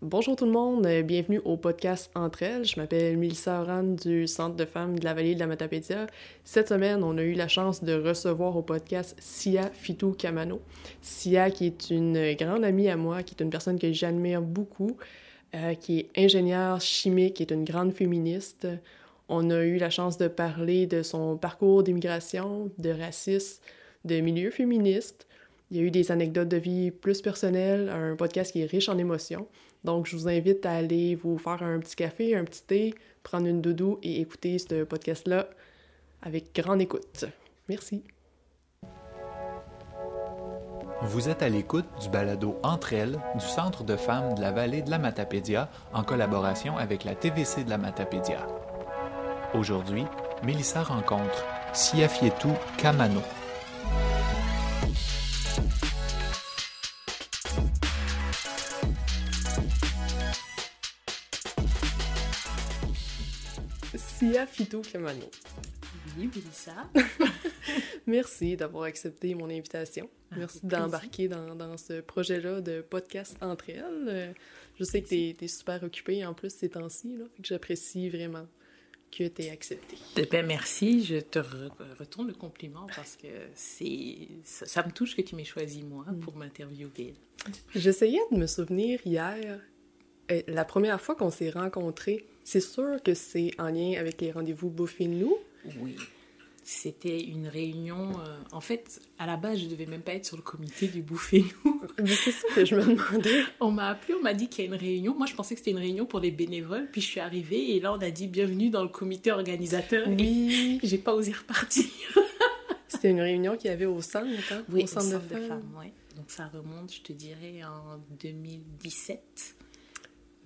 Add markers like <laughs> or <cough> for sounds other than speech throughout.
Bonjour tout le monde, euh, bienvenue au podcast Entre elles. Je m'appelle Mélissa Oran du Centre de femmes de la vallée de la Matapédia. Cette semaine, on a eu la chance de recevoir au podcast Sia Fitou Kamano. Sia, qui est une grande amie à moi, qui est une personne que j'admire beaucoup, euh, qui est ingénieure chimique, qui est une grande féministe. On a eu la chance de parler de son parcours d'immigration, de racisme, de milieu féministe. Il y a eu des anecdotes de vie plus personnelles, un podcast qui est riche en émotions. Donc, je vous invite à aller vous faire un petit café, un petit thé, prendre une doudou et écouter ce podcast-là avec grande écoute. Merci. Vous êtes à l'écoute du balado Entre elles du Centre de femmes de la vallée de la Matapédia en collaboration avec la TVC de la Matapédia. Aujourd'hui, Mélissa rencontre Siafietou Kamano. Sia Fito Kamano. Oui, Mélissa. <laughs> Merci d'avoir accepté mon invitation. Merci d'embarquer dans, dans, ce projet-là de podcast entre elles. Je sais que tu es, super occupée en plus ces temps-ci, que j'apprécie vraiment que tu aies accepté. Eh ben, merci, je te retourne le compliment parce que c'est ça, ça, me touche que tu m'aies choisi moi mm. pour m'interviewer. J'essayais de me souvenir hier, euh, la première fois qu'on s'est rencontrés, c'est sûr que c'est en lien avec les rendez-vous Bouffez-nous. Oui. C'était une réunion. Euh, en fait, à la base, je devais même pas être sur le comité du Bouffez-nous. <laughs> C'est ça que je me demandais. on m'a appelé, on m'a dit qu'il y a une réunion. Moi, je pensais que c'était une réunion pour les bénévoles. Puis je suis arrivée et là, on a dit bienvenue dans le comité organisateur. Oui. <laughs> J'ai pas osé repartir. <laughs> c'était une réunion qu'il y avait au centre, hein? Oui, au centre, au centre de, femmes. femmes oui. Donc ça remonte, je te dirais, en 2017.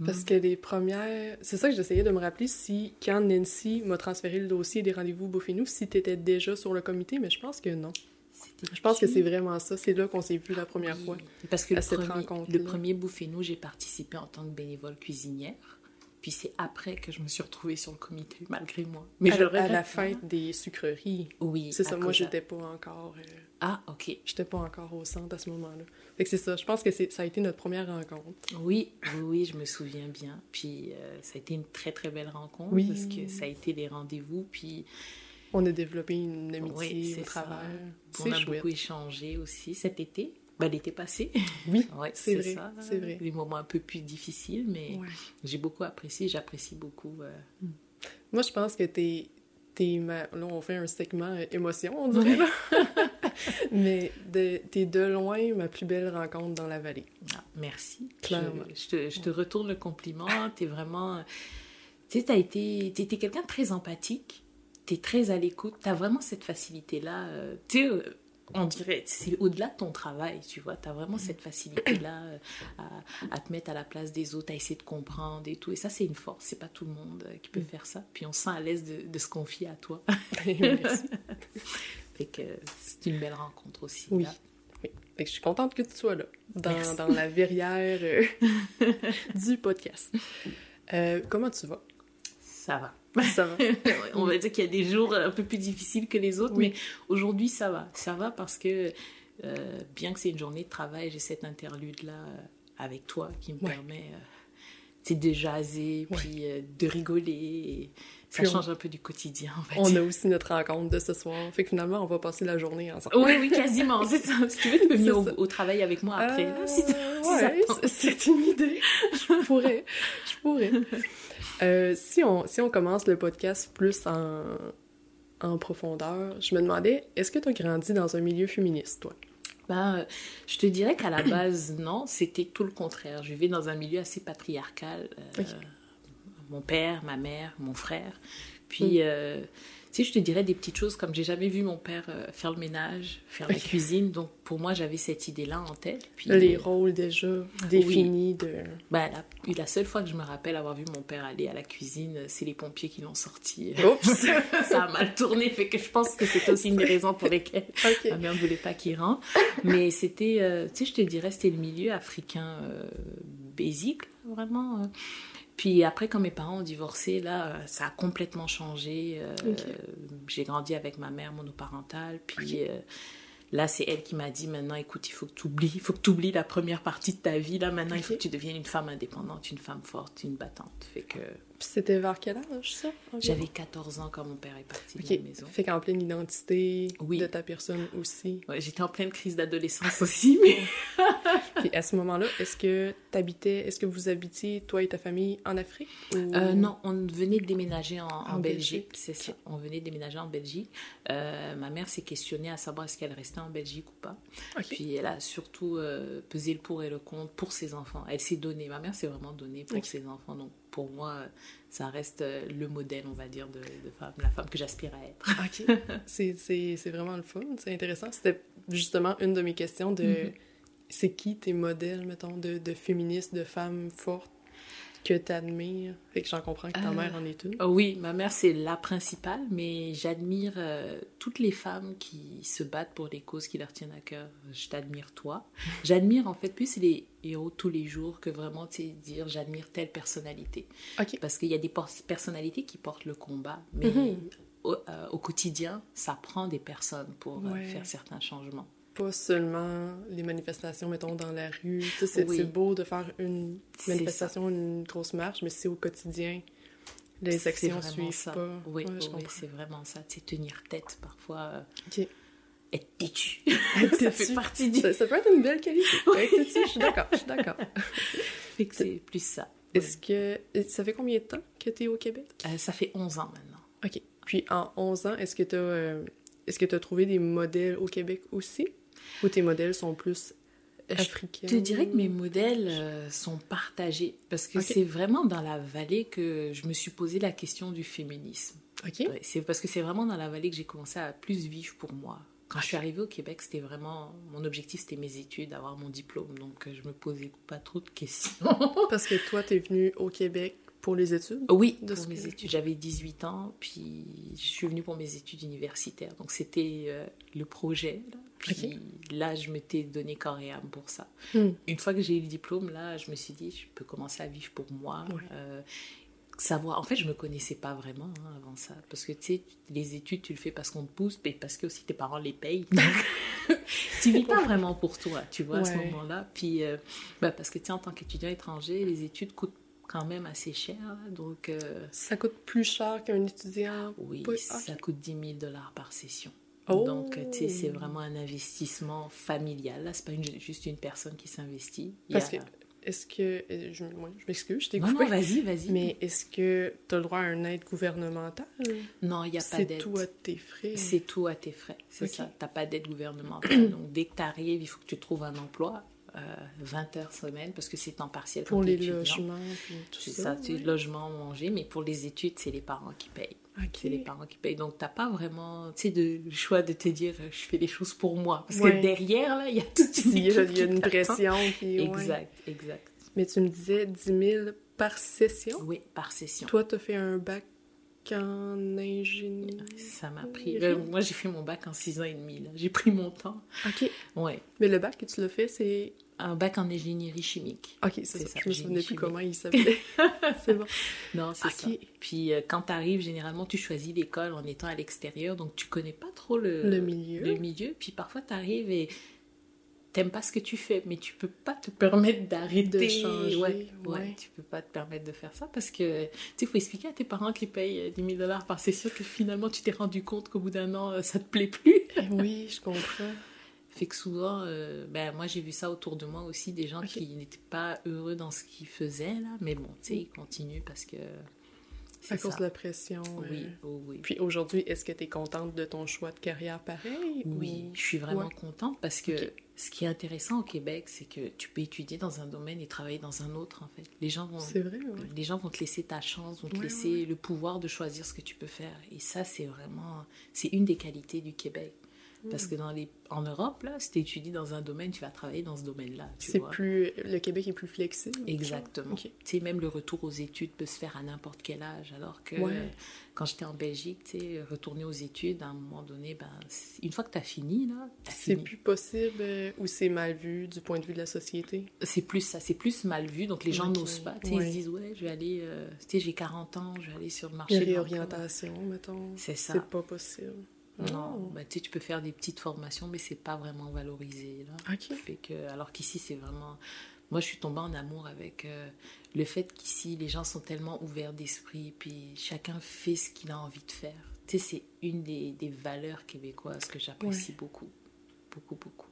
Parce que les premières. C'est ça que j'essayais de me rappeler si, quand Nancy m'a transféré le dossier des rendez-vous Bouffez-nous, si tu étais déjà sur le comité, mais je pense que non. Je pense que c'est vraiment ça. C'est là qu'on s'est vu la première fois. Parce que le premier, le premier Bouffez-nous, j'ai participé en tant que bénévole cuisinière. Puis c'est après que je me suis retrouvée sur le comité, malgré moi. Mais à, je à la fête des sucreries. Oui. C'est ça, moi, j'étais pas encore... Euh, ah, OK. J'étais pas encore au centre à ce moment-là. Fait que c'est ça, je pense que ça a été notre première rencontre. Oui, oui, oui, je me souviens bien. Puis euh, ça a été une très, très belle rencontre. Oui. Parce que ça a été des rendez-vous, puis... On a développé une amitié au travers. On a beaucoup échangé aussi cet été. Ben, l'été passé. Oui, <laughs> ouais, c'est vrai. C'est vrai. Des moments un peu plus difficiles, mais j'ai beaucoup apprécié, j'apprécie beaucoup. Euh. Hmm. Moi, je pense que t'es. es ma... Là, on fait un segment euh, émotion, on dirait. <laughs> mais t'es de loin ma plus belle rencontre dans la vallée. Ah, merci. Clairement. Je, te, je, te, retourne le compliment. T'es vraiment. Tu sais, t'as été. T'es quelqu'un de très empathique. T'es très à l'écoute. T'as vraiment cette facilité-là. Euh, tu sais on dirait, c'est au-delà de ton travail, tu vois. Tu as vraiment cette facilité-là euh, à, te mettre à la place des autres, à essayer de comprendre et tout. Et ça, c'est une force. C'est pas tout le monde euh, qui peut mm. faire ça. Puis on se sent à l'aise de, se confier à toi. <laughs> Merci. <laughs> fait que c'est une belle rencontre aussi. Oui. oui. Fait que je suis contente que tu sois là, dans, dans la verrière euh, <laughs> du podcast. comment tu vas? Ça va. Ça va. <laughs> On va dire qu'il y a des jours un peu plus difficiles que les autres, mais aujourd'hui, ça va. Ça va parce que, euh, bien que c'est une journée de travail, j'ai cette interlude-là euh, avec toi qui me permet euh, de jaser, puis de rigoler. ça change un peu du quotidien, On a aussi notre rencontre de ce soir. Fait que finalement, on va passer la journée ensemble. Oui, oui, quasiment. c'est ça. Si <laughs> tu veux, tu peux venir au, travail avec moi après. c'est une idée. Je pourrais. Je pourrais. <laughs> Euh, si, on, si on commence le podcast plus en, en profondeur, je me demandais, est-ce que tu as grandi dans un milieu féministe, toi? Ben, euh, je te dirais qu'à la base, <clears throat> non, c'était tout le contraire. Je vivais dans un milieu assez patriarcal. Euh, mon père, ma mère, mon frère. Puis, mm sais, je te dirais des petites choses comme j'ai jamais vu mon père euh, faire le ménage, faire la cuisine. Donc, pour moi, j'avais cette idée-là en tête. Puis, Les rôles déjà définis de... Ben, la, la, seule fois que je me rappelle avoir vu mon père aller à la cuisine, c'est les pompiers qui l'ont sorti. <laughs> Oups! ça a mal tourné, fait que je pense que c'est aussi une des raisons pour lesquelles <laughs> ma mère ne voulait pas qu'il rentre. Mais c'était, euh, tu sais, je te dirais, c'était le milieu africain euh, basique, vraiment. Puis après, quand mes parents ont divorcé, là, ça a complètement changé. Euh, j'ai grandi avec ma mère monoparentale. Puis euh, Là, c'est elle qui m'a dit maintenant, écoute, il faut que tu oublies, il faut que tu oublies la première partie de ta vie. Là, maintenant, il faut que tu deviennes une femme indépendante, une femme forte, une battante. Fait que Puis c'était vers quel âge, ça? j'avais 14 ans quand mon père est parti Ok. de la maison. Fait qu'en pleine identité Oui. de ta personne aussi. Ouais, J'étais en pleine crise d'adolescence aussi, <laughs> mais <laughs> Puis à ce moment-là, est-ce que t'habitais, est-ce que vous habitiez, toi et ta famille, en Afrique? Ou... Euh, non, on venait de déménager en, en En Belgique, Belgique, c'est ça. On venait de déménager en Belgique. Euh, ma mère s'est questionnée à savoir est-ce qu'elle restait en Belgique ou pas. Ok. Puis elle a surtout euh, pesé le pour et le contre pour ses enfants. Elle s'est donnée. Ma mère s'est vraiment donnée pour ses enfants. Donc pour moi, euh, ça reste euh, le modèle, on va dire, de, de femme, la femme que j'aspire à être. <laughs> Ok. c'est, vraiment le fun, c'est intéressant. C'était justement une de mes questions de Mhm. c'est qui tes modèles, mettons, de, de féministes, de femmes fortes que t'admires? Fait que j'en comprends que ta Euh, mère en est une. Oh oui, ma mère c'est la principale, mais j'admire euh, toutes les femmes qui se battent pour les causes qui leur tiennent à cœur. Je t'admire toi. <laughs> J'admire en fait plus les héros tous les jours que vraiment tu sais, dire j'admire telle personnalité. Parce qu'il y a des personnalités qui portent le combat, mais Mhm. au, euh, au quotidien, ça prend des personnes pour euh, faire certains changements. Pas seulement les manifestations, mettons, dans la rue. Tu sais, c'est, Oui. c'est beau de faire une C'est manifestation, une grosse marche, mais c'est au quotidien. Les C'est actions suivent ça. pas. Oui, Ouais, c'est vraiment ça. Sais, tenir tête parfois, euh. Être têtu. Être <laughs> ça fait partie du. Ça, ça peut être une belle qualité. Être têtu, je suis d'accord, je suis d'accord. <laughs> Fait que c'est plus ça. Est-ce que... Ça fait combien de temps que tu es au Québec? Euh, ça fait 11 ans maintenant. OK. Puis en 11 ans, est-ce que tu as, est-ce que tu as trouvé des modèles au Québec aussi? Ou tes modèles sont plus africains? Je te dirais que mes modèles euh, sont partagés parce que c'est vraiment dans la vallée que je me suis posé la question du féminisme. OK. Ouais, c'est parce que c'est vraiment dans la vallée que j'ai commencé à plus vivre pour moi. Quand je suis arrivée au Québec, c'était vraiment mon objectif, c'était mes études, avoir mon diplôme. Donc euh, je me posais pas trop de questions. <laughs> Parce que toi, tu es venu au Québec pour les études? Oui, De pour mes études. J'avais 18 ans, puis je suis venue pour mes études universitaires. Donc c'était euh, le projet. Là. Puis là, je m'étais donné corps et âme pour ça. Hmm. Une fois que j'ai eu le diplôme, là, je me suis dit, je peux commencer à vivre pour moi. Ouais. euh, savoir. En fait, je me connaissais pas vraiment hein, avant ça. Parce que tu sais, les études, tu le fais parce qu'on te pousse, mais parce que aussi tes parents les payent. <laughs> <laughs> tu vis pas vraiment pour toi, tu vois, à ce moment-là. Puis, euh, bah, parce que tu sais, en tant qu'étudiant étranger, les études coûtent quand même assez cher. là. Donc, euh, Ça coûte plus cher qu'un étudiant? oui, Oui, ça ok. coûte 10 000 dollars par session. Oh! Donc, tu sais, c'est vraiment un investissement familial. Là, c'est pas une- juste une personne qui s'investit. Parce a- que, est-ce que... euh, Je, ouais, je m'excuse, je t'ai coupé. non, vas-y, vas-y. mais est-ce que tu as le droit à une aide gouvernementale? Non, il n'y a pas C'est d'aide. tout à tes frais. C'est tout à tes frais, c'est ça. Tu n'as pas d'aide gouvernementale. <clears throat> Donc, dès que tu arrives, il faut que tu trouves un emploi, euh, 20 heures semaine, parce que c'est temps partiel Pour les étudiant. logements, tout C'est ça. ça, ouais. logement, manger, mais pour les études, c'est les parents qui payent. C'est les parents qui payent. Donc, tu n'as pas vraiment tu sais, de le choix de te dire euh, je fais les choses pour moi. Parce Ouais. que derrière, là, il y a toute une <laughs> Il y a, équipe il y a qui une t'attend. pression. ouais. Exact, exact. Mais tu me disais 10 000 par session? Oui, par session. Toi, tu as fait un bac en ingénierie. Ça m'a pris. euh, moi, j'ai fait mon bac en 6 ans et demi. là. J'ai pris mon temps. OK. Ouais. Mais le bac que tu l'as fait, c'est. Un bac en ingénierie chimique. OK, c'est ça. ça, Je me souvenais plus chimique. comment il s'appelait. <laughs> c'est bon. Non, c'est Ok. ça. Puis euh, quand tu arrives, généralement, tu choisis l'école en étant à l'extérieur, donc tu connais pas trop le, Le milieu. le milieu. Puis parfois, tu arrives et t'aimes pas ce que tu fais, mais tu peux pas te permettre d'arrêter. De changer, Ouais, ouais. ouais, tu peux pas te permettre de faire ça parce que tu sais, il faut expliquer à tes parents qui payent euh, 10 000 dollars par session que finalement, tu t'es rendu compte qu'au bout d'un an, euh, ça te plaît plus. Eh oui, je comprends. <laughs> Fait que souvent, euh, ben, moi j'ai vu ça autour de moi aussi, des gens qui n'étaient pas heureux dans ce qu'ils faisaient, là. mais bon, tu sais, ils continuent parce que. À cause ça. de la pression. Oui, euh. oh oui. Puis aujourd'hui, est-ce que tu es contente de ton choix de carrière pareil? Oui, ou- je suis vraiment Ouais. contente parce que ce qui est intéressant au Québec, c'est que tu peux étudier dans un domaine et travailler dans un autre, en fait. Les gens vont, C'est vrai, ouais. les gens vont te laisser ta chance, vont te Ouais, laisser le pouvoir de choisir ce que tu peux faire. Et ça, c'est vraiment, c'est une des qualités du Québec. Parce que dans les, en Europe, là, si tu étudies dans un domaine, tu vas travailler dans ce domaine-là. C'est plus... Le Québec est plus flexible. Exactement. Tu sais, même le retour aux études peut se faire à n'importe quel âge. Alors que Ouais. quand j'étais en Belgique, tu sais, retourner aux études, à un moment donné, ben, une fois que tu as fini, là, C'est plus possible euh, ou c'est mal vu du point de vue de la société? C'est plus ça, c'est plus mal vu. Donc les gens n'osent pas. Tu sais, Ouais. Ils se disent, ouais, je vais aller, euh, tu sais, j'ai 40 ans, je vais aller sur le marché. réorientation, mettons. C'est ça. C'est pas possible. Non, bah, tu sais, tu peux faire des petites formations, mais c'est pas vraiment valorisé. Là. Fait que, alors qu'ici, c'est vraiment. Moi, je suis tombée en amour avec euh, le fait qu'ici, les gens sont tellement ouverts d'esprit, puis chacun fait ce qu'il a envie de faire. Tu sais, c'est une des, des valeurs québécoises que j'apprécie beaucoup. Beaucoup, beaucoup.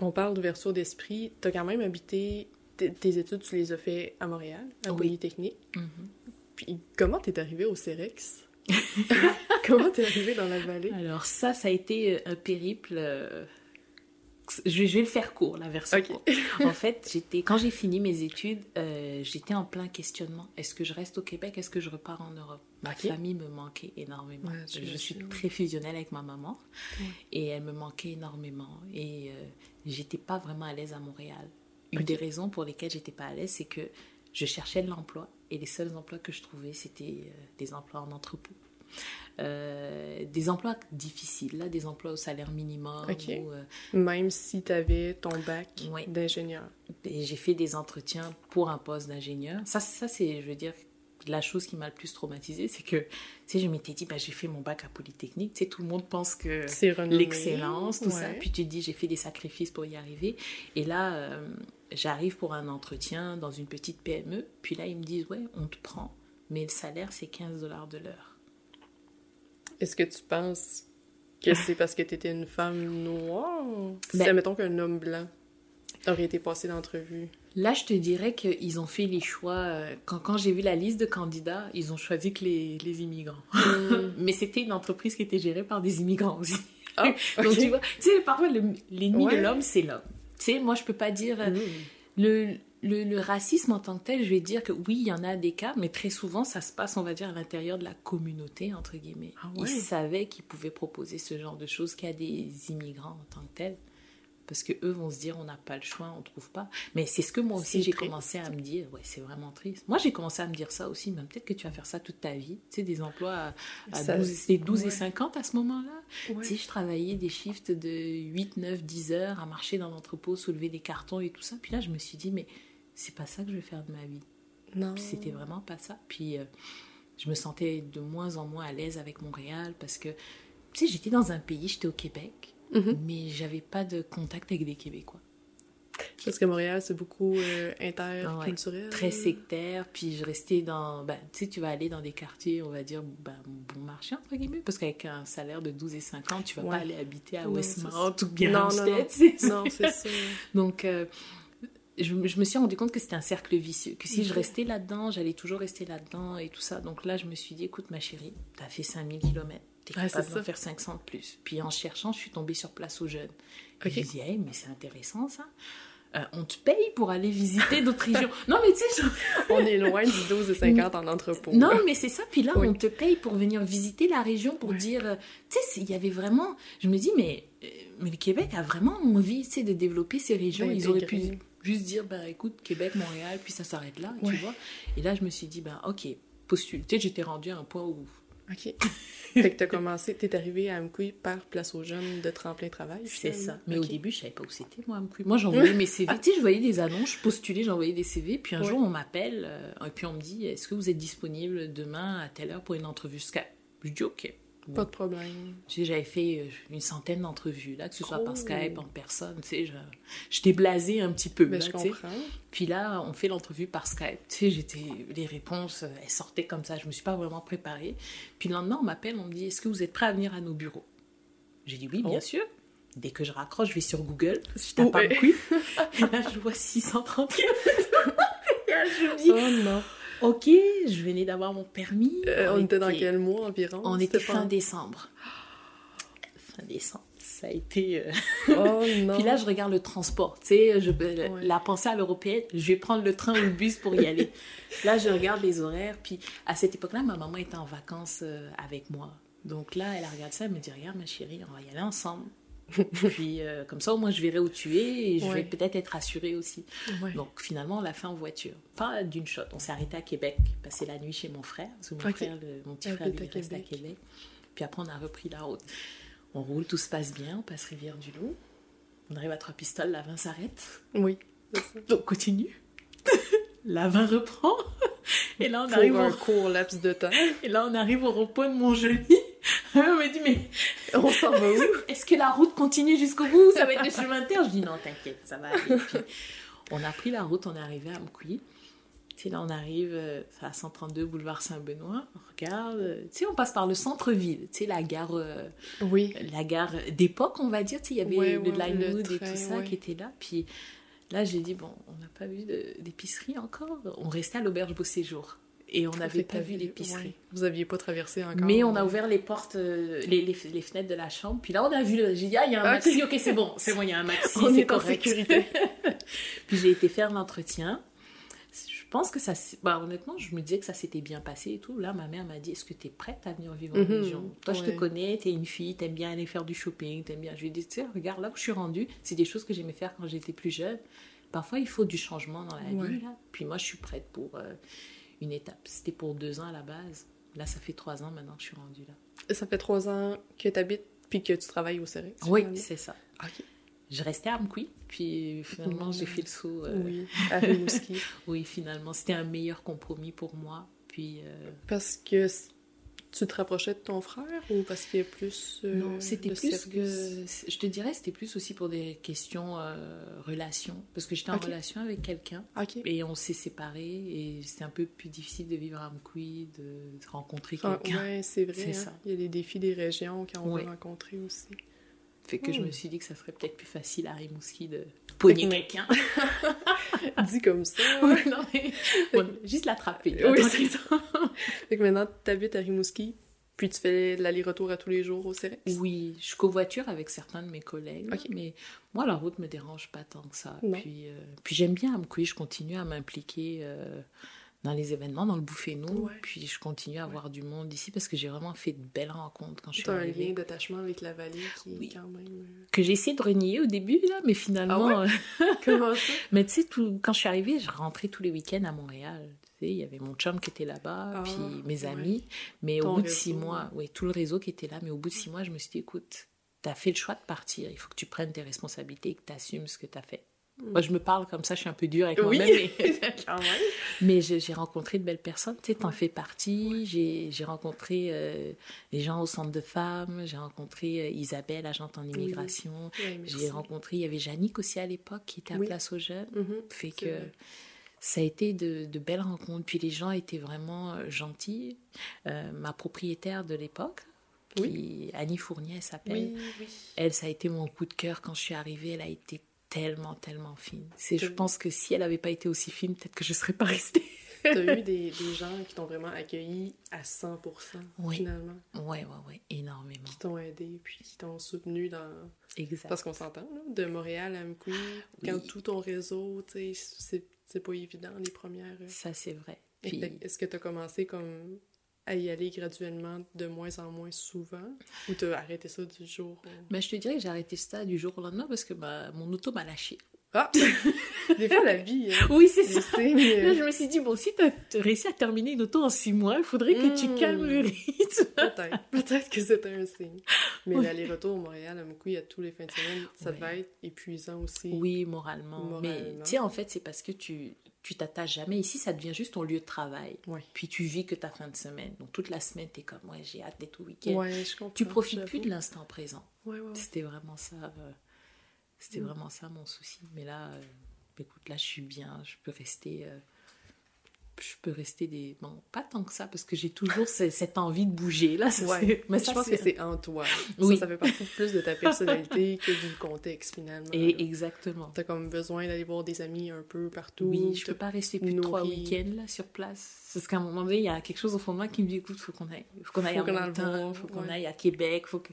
On parle d'ouverture d'esprit. T'as quand même habité... Tes études, tu les as fait à Montréal, à Oui. Polytechnique. Mhm. Puis comment t'es arrivé au CEREX? <laughs> comment t'es arrivé dans la vallée? Alors, ça, ça a été euh, un périple. euh, Je, je vais le faire court, la version courte. En fait, j'étais, quand j'ai fini mes études, euh, j'étais en plein questionnement. Est-ce que je reste au Québec? Est-ce que je repars en Europe? Ma famille me manquait énormément. Ouais, je suis très fusionnelle avec ma maman Ouais. et elle me manquait énormément. Et euh, j'étais pas vraiment à l'aise à Montréal. Une des raisons pour lesquelles j'étais pas à l'aise, c'est que je cherchais de l'emploi et les seuls emplois que je trouvais, c'était euh, des emplois en entrepôt. Euh, des emplois difficiles, là, des emplois au salaire minimum. Ou, euh, Même si t'avais ton bac Ouais. d'ingénieur. j'ai fait des entretiens pour un poste d'ingénieur. Ça, ça c'est, je veux dire, la chose qui m'a le plus traumatisée, c'est que, tu sais, je m'étais dit, bah, j'ai fait mon bac à Polytechnique. Tu sais, tout le monde pense que C'est l'excellence, tout ça. Ouais. Puis tu te dis, j'ai fait des sacrifices pour y arriver. Et là, euh, j'arrive pour un entretien dans une petite PME. Puis là, ils me disent, ouais, on te prend, mais le salaire, c'est 15 dollars de l'heure. Est-ce que tu penses que <laughs> c'est parce que t'étais une femme noire? Si, Ben- admettons qu'un homme blanc aurait été passé d'entrevue. Là, je te dirais qu'ils ont fait les choix. euh, Quand, quand j'ai vu la liste de candidats, ils ont choisi que les, les immigrants. <laughs> Mais c'était une entreprise qui était gérée par des immigrants aussi. Ah, <laughs> Donc, tu vois, tu sais, parfois, le- l'ennemi Ouais. de l'homme, c'est l'homme. Tu sais, moi, je peux pas dire. euh. Le, le, le racisme en tant que tel, je vais dire que oui, il y en a des cas, mais très souvent, ça se passe, on va dire, à l'intérieur de la communauté, entre guillemets. Ah ouais. Ils savaient qu'ils pouvaient proposer ce genre de choses qu'à des immigrants en tant que tels. Parce que eux vont se dire, on n'a pas le choix, on trouve pas. Mais c'est ce que moi aussi, j'ai commencé à me dire. Ouais, c'est vraiment triste. Moi, j'ai commencé à me dire ça aussi, mais peut-être que tu vas faire ça toute ta vie. Tu sais, des emplois à, à Ça- 12, c'était 12 ouais. et 50 à ce moment-là. Ouais. Tu sais, je travaillais des shifts de 8, 9, 10 heures à marcher dans l'entrepôt, soulever des cartons et tout ça. Puis là, je me suis dit, mais c'est pas ça que je vais faire de ma vie. Non. C'était vraiment pas ça. Puis euh, je me sentais de moins en moins à l'aise avec Montréal parce que, tu sais, j'étais dans un pays, j'étais au Québec, Mhm. mais j'avais pas de contact avec des Québécois. Parce que Montréal, c'est beaucoup euh, interculturel. Très sectaire, puis je restais dans. Ben, tu sais, tu vas aller dans des quartiers, on va dire, ben, bon marché, entre guillemets, parce qu'avec un salaire de 12 et 50, tu vas Ouais. pas aller habiter à Westmount ou bien Non, non, c'est ça. <laughs> Donc, euh, je, me- je me suis rendu compte que c'était un cercle vicieux, que si je Ok. restais là-dedans, j'allais toujours rester là-dedans et tout ça. Donc là, je me suis dit, écoute, ma chérie, t'as fait 5000 km, t'es Ouais, capable ça. faire 500 de plus. Puis en cherchant, je suis tombée sur Place aux Jeunes. Et Ok. Je me dis, hey, mais c'est intéressant ça. Euh, on te paye pour aller visiter d'autres régions. <laughs> Non, mais tu sais, On est loin du 12 et 50 en entrepôt. non, mais c'est ça. Puis là, Oui. on te paye pour venir visiter la région pour Ouais. dire. euh, Tu sais, il y avait vraiment. Je me dis, mais, euh, mais le Québec a vraiment envie tu sais, de développer ces régions. Ils auraient pu juste dire, bah écoute, Québec, Montréal, puis ça s'arrête là, Ouais. tu vois. Et là, je me suis dit, bah ok, postule. Tu sais, j'étais rendue à un point où. OK. <laughs> fait que t'as commencé, t'es arrivé à Amkoui par Place aux Jeunes de Tremplin Travail. C'est ça. Mais au début, je savais pas où c'était, moi, Amqui. Moi, j'envoyais mes CV. <laughs> tu sais, je voyais des annonces, je postulais, j'envoyais des CV. Puis un Ouais. jour, on m'appelle, euh, et puis on me dit, est-ce que vous êtes disponible demain à telle heure pour une entrevue? Skype Je dis, ok. Pas de problème. J'avais fait euh, une centaine d'entrevues, là, que ce soit Oh. par Skype, en personne, tu sais, je- j'étais blasée un petit peu, Mais là, je comprends. Puis là, on fait l'entrevue par Skype, tu sais, j'étais, les réponses, euh, elles sortaient comme ça, je me suis pas vraiment préparée. Puis le lendemain, on m'appelle, on me dit, est-ce que vous êtes prêt à venir à nos bureaux? J'ai dit, oui, bien Oh. sûr. Dès que je raccroche, je vais sur Google, je Oh, tape un ouais. quiz, <laughs> et là, je vois 630 km. <laughs> Et là, je me dis, Oh non. Ok, je venais d'avoir mon permis. Euh, on était dans quel mois environ? On était pas- fin décembre. Fin décembre. Ça a été. euh, Oh <laughs> non. Puis là, je regarde le transport. Tu sais, je... Ouais. la pensée à l'européenne, je vais prendre le train ou le bus pour y aller. <laughs> là, je regarde les horaires. Puis à cette époque-là, ma maman était en vacances euh, avec moi. Donc là, elle regarde ça, elle me dit Regarde, ma chérie, on va y aller ensemble. <laughs> Puis euh, comme ça, au moins, je verrai où tu es et je Ouais. vais peut-être être assurée aussi. Ouais. Donc finalement, l'a fait en voiture. Pas d'une shot. On s'est arrêté à Québec, passer la nuit chez mon frère. Parce que mon, Ok. frère, le- mon petit Il frère, lui, reste à Québec. Québec. Puis après, on a repris la route. On roule, tout se passe bien. On passe Rivière-du-Loup. On arrive à Trois-Pistoles, la 20 s'arrête. Oui. on continue. <laughs> la 20 reprend. <laughs> Et là, on Pour arrive un au... court laps de temps. Et là, on arrive au rond-point de Montjoli. <laughs> on me dit, mais On s'en va où? Est-ce que la route continue jusqu'au bout? Ça va être le chemin de terre? Je dis non, t'inquiète, ça va aller. Puis, on a pris la route, on est arrivé à Mkoui. Tu sais, là, on arrive euh, à 132 boulevard Saint-Benoît. On regarde. euh, Tu sais, on passe par le centre-ville. Tu sais, la gare, euh, Oui. la gare d'époque, on va dire. Tu sais, il y avait Ouais, le ouais, Linewood et tout ça ouais. qui était là. Puis là, j'ai dit, bon, on n'a pas vu d'épicerie encore. On restait à l'auberge Beau Séjour. Et on n'avait pas vu l'épicerie. ouais. Vous aviez pas traversé encore. Mais on a ouvert les portes, euh, les, les, les fenêtres de la chambre. Puis là, on a vu, le- j'ai dit, ah, il y a un maxi. Ok, c'est bon, c'est bon, il y a un maxi. <laughs> On est en sécurité. <laughs> Puis j'ai été faire l'entretien. Je pense que ça. Bah, honnêtement, je me disais que ça s'était bien passé et tout. Là, ma mère m'a dit Est-ce que tu es prête à venir vivre en Mhm, région? Toi, je te connais, tu es une fille, tu aimes bien aller faire du shopping, tu aimes bien. Je lui ai dit Tu sais, regarde là où je suis rendue, c'est des choses que j'aimais faire quand j'étais plus jeune. Parfois, il faut du changement dans la Ouais. vie. Là. Puis moi, je suis prête pour euh, une étape. C'était pour deux ans à la base. Là, ça fait trois ans maintenant que je suis rendue là. Ça fait trois ans que tu habites puis que tu travailles au Cérex. Oui, c'est ça. Ok. Je restais à Amqui, puis finalement, j'ai fait le saut. euh, Oui, à. <laughs> Oui, finalement, c'était un meilleur compromis pour moi. Puis, euh, parce que tu te rapprochais de ton frère ou parce qu'il y a plus. euh, non, c'était plus service? que. Je te dirais, c'était plus aussi pour des questions euh, relations. Parce que j'étais en relation avec quelqu'un et on s'est séparés et c'était un peu plus difficile de vivre à Amqui, de rencontrer Ah, quelqu'un. ouais, c'est vrai. Hein. ça. Il y a les défis des régions qu'on Ouais. veut rencontrer aussi. Fait que je Hmm. me suis dit que ça serait peut-être plus facile à Rimouski de <laughs> pogner quelqu'un. <laughs> Dit comme ça. <laughs> Ouais, non, mais- bon, juste l'attraper. oui, c'est ça. fait que maintenant, tu habites à Rimouski, puis tu fais l'aller-retour à tous les jours au Cérex. Oui, je covoiture avec certains de mes collègues, mais moi la route me dérange pas tant que ça. Non. Puis, euh, puis j'aime bien Amqui, je continue à m'impliquer euh, dans les événements, dans le bouffet nous. Ouais. Puis je continue à avoir du monde ici parce que j'ai vraiment fait de belles rencontres quand je suis Tu as un arrivée. lien d'attachement avec la vallée qui Oui. est quand même. euh, Que j'ai essayé de renier au début là, mais finalement, Ah euh, <laughs> Comment ça? mais tu sais, tout- quand je suis arrivée, je rentrais tous les week-ends à Montréal. Tu sais, il y avait mon chum qui était là-bas, Ah, puis mes ouais. amis. Mais Ton au bout de six mois, oui, tout le réseau qui était là, mais au bout de six mois, je me suis dit, écoute, tu as fait le choix de partir. Il faut que tu prennes tes responsabilités et que tu assumes ce que tu as fait. Moi, je me parle comme ça, je suis un peu dure avec. Oui. moi-même, mais, <laughs> j'ai rencontré de belles personnes. Tu sais, t'en fais partie. J'ai j'ai rencontré euh, les gens au centre de femmes. J'ai rencontré euh, Isabelle, agente en immigration. J'ai rencontré, il y avait Jannick aussi à l'époque qui était à. Place aux Jeunes. Mhm, Fait que vrai. ça a été de, de belles rencontres. Puis les gens étaient vraiment euh, gentils. Euh, ma propriétaire de l'époque, qui Annie Fournier elle s'appelle, elle, ça a été mon coup de cœur quand je suis arrivée. Elle a été tellement, tellement fine. C'est, je Oui. pense que si elle n'avait pas été aussi fine, peut-être que je ne serais pas restée. <laughs> T'as eu <laughs> des, des gens qui t'ont vraiment accueilli à 100% Oui. finalement, Ouais, ouais, ouais, énormément. qui t'ont aidé puis qui t'ont soutenu dans. Exact. Parce qu'on s'entend, là, de Montréal à Mkoui, <gasps> quand Oui. tout ton réseau, tu sais, c'est- c'est pas évident les premières. euh, Ça, c'est vrai. Et Puis, Est-ce que tu as commencé comme à y aller graduellement de moins en moins souvent? Ou tu as arrêté ça du jour au... mais je te dirais que j'ai arrêté ça du jour au lendemain parce que ma- mon auto m'a lâché. Ah! <laughs> Des fois, la vie, hein, Oui, c'est ça. Là, euh, je me suis dit, bon, si tu as réussi à terminer une auto en six mois, il faudrait que tu Mm. calmes le rythme. Peut-être. Peut-être que c'était un signe. Mais Oui. l'aller-retour au Montréal à Mkoui à tous les fins de semaine, ça Ouais. devait être épuisant aussi. Oui, moralement. Mais Moralement. tu sais, en fait, c'est parce que tu tu t'attaches jamais. Ici, ça devient juste ton lieu de travail. Ouais. Puis tu vis que ta fin de semaine. Donc toute la semaine, tu es comme, ouais, j'ai hâte d'être au week-end. Ouais, tu profites plus de l'instant présent. Ouais. C'était vraiment ça. euh, C'était Mm. vraiment ça mon souci. Mais là, euh, écoute, là, je suis bien. Je peux rester. euh, je peux rester des. Bon, pas tant que ça, parce que j'ai toujours ce- cette envie de bouger. Là, ça, Ouais. Mais ça, je pense que c'est en toi. Oui. Ça, ça fait partie plus de ta personnalité que du contexte, finalement. Et exactement. T'as comme besoin d'aller voir des amis un peu partout. Oui, je peux pas rester plus de trois week-ends là sur place. Parce qu'à un moment donné, il y a quelque chose au fond de moi qui me dit écoute, faut qu'on aille, faut qu'on aille Faut à Moncton, voir, faut qu'on ouais. aille à Québec, faut que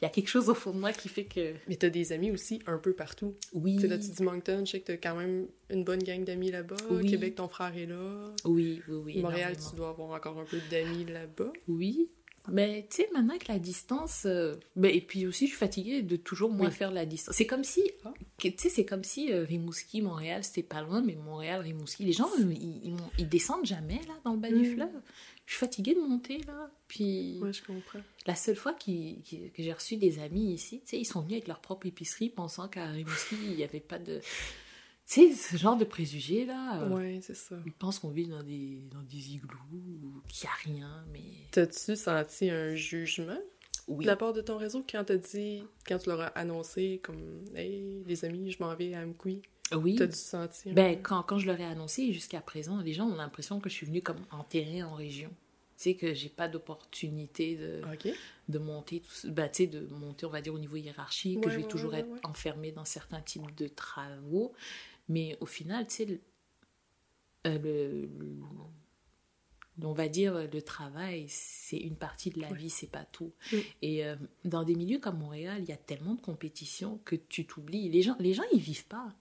il y a quelque chose au fond de moi qui fait que Mais t'as des amis aussi un peu partout. oui, Tu là, tu dis Moncton, je sais que t'as quand même une bonne gang d'amis là-bas. Oui. Québec, ton frère est là. oui, oui, oui, Montréal, énormément. tu dois avoir encore un peu d'amis là-bas. Oui. Mais tu sais, maintenant avec la distance, euh, ben, et puis aussi je suis fatiguée de toujours moins Oui. faire la distance. C'est comme si, Ah. tu sais, c'est comme si euh, Rimouski, Montréal, c'était pas loin, mais Montréal, Rimouski, les gens, ils, ils descendent jamais là dans le bas du Mm. fleuve. Je suis fatiguée de monter là. Puis Ouais, je comprends. La seule fois que j'ai reçu des amis ici, tu sais, ils sont venus avec leur propre épicerie pensant qu'à Rimouski, il n'y avait pas de... Tu sais, ce genre de préjugés, là. euh, Ouais, c'est ça. Ils pensent qu'on vit dans des, dans des igloos, ou qu'il n'y a rien, mais... T'as-tu senti un jugement? Oui. De la part de ton réseau, quand t'as dit, quand tu leur as annoncé, comme, hey, les amis, je m'en vais à Amkoui, Oui. t'as dû sentir. Ben, quand, quand je leur ai annoncé, jusqu'à présent, les gens ont l'impression que je suis venue comme enterrée en région. Tu sais, que j'ai pas d'opportunité de, de monter, tout, ben, tu sais, de monter, on va dire, au niveau hiérarchique, que je vais ouais, toujours ouais, être enfermée dans certains types de travaux. Mais au final, tu sais, le, euh, le- on va dire, le travail, c'est une partie de la vie, c'est pas tout. Et euh, dans des milieux comme Montréal, il y a tellement de compétition que tu t'oublies. Les gens, les gens, ils vivent pas.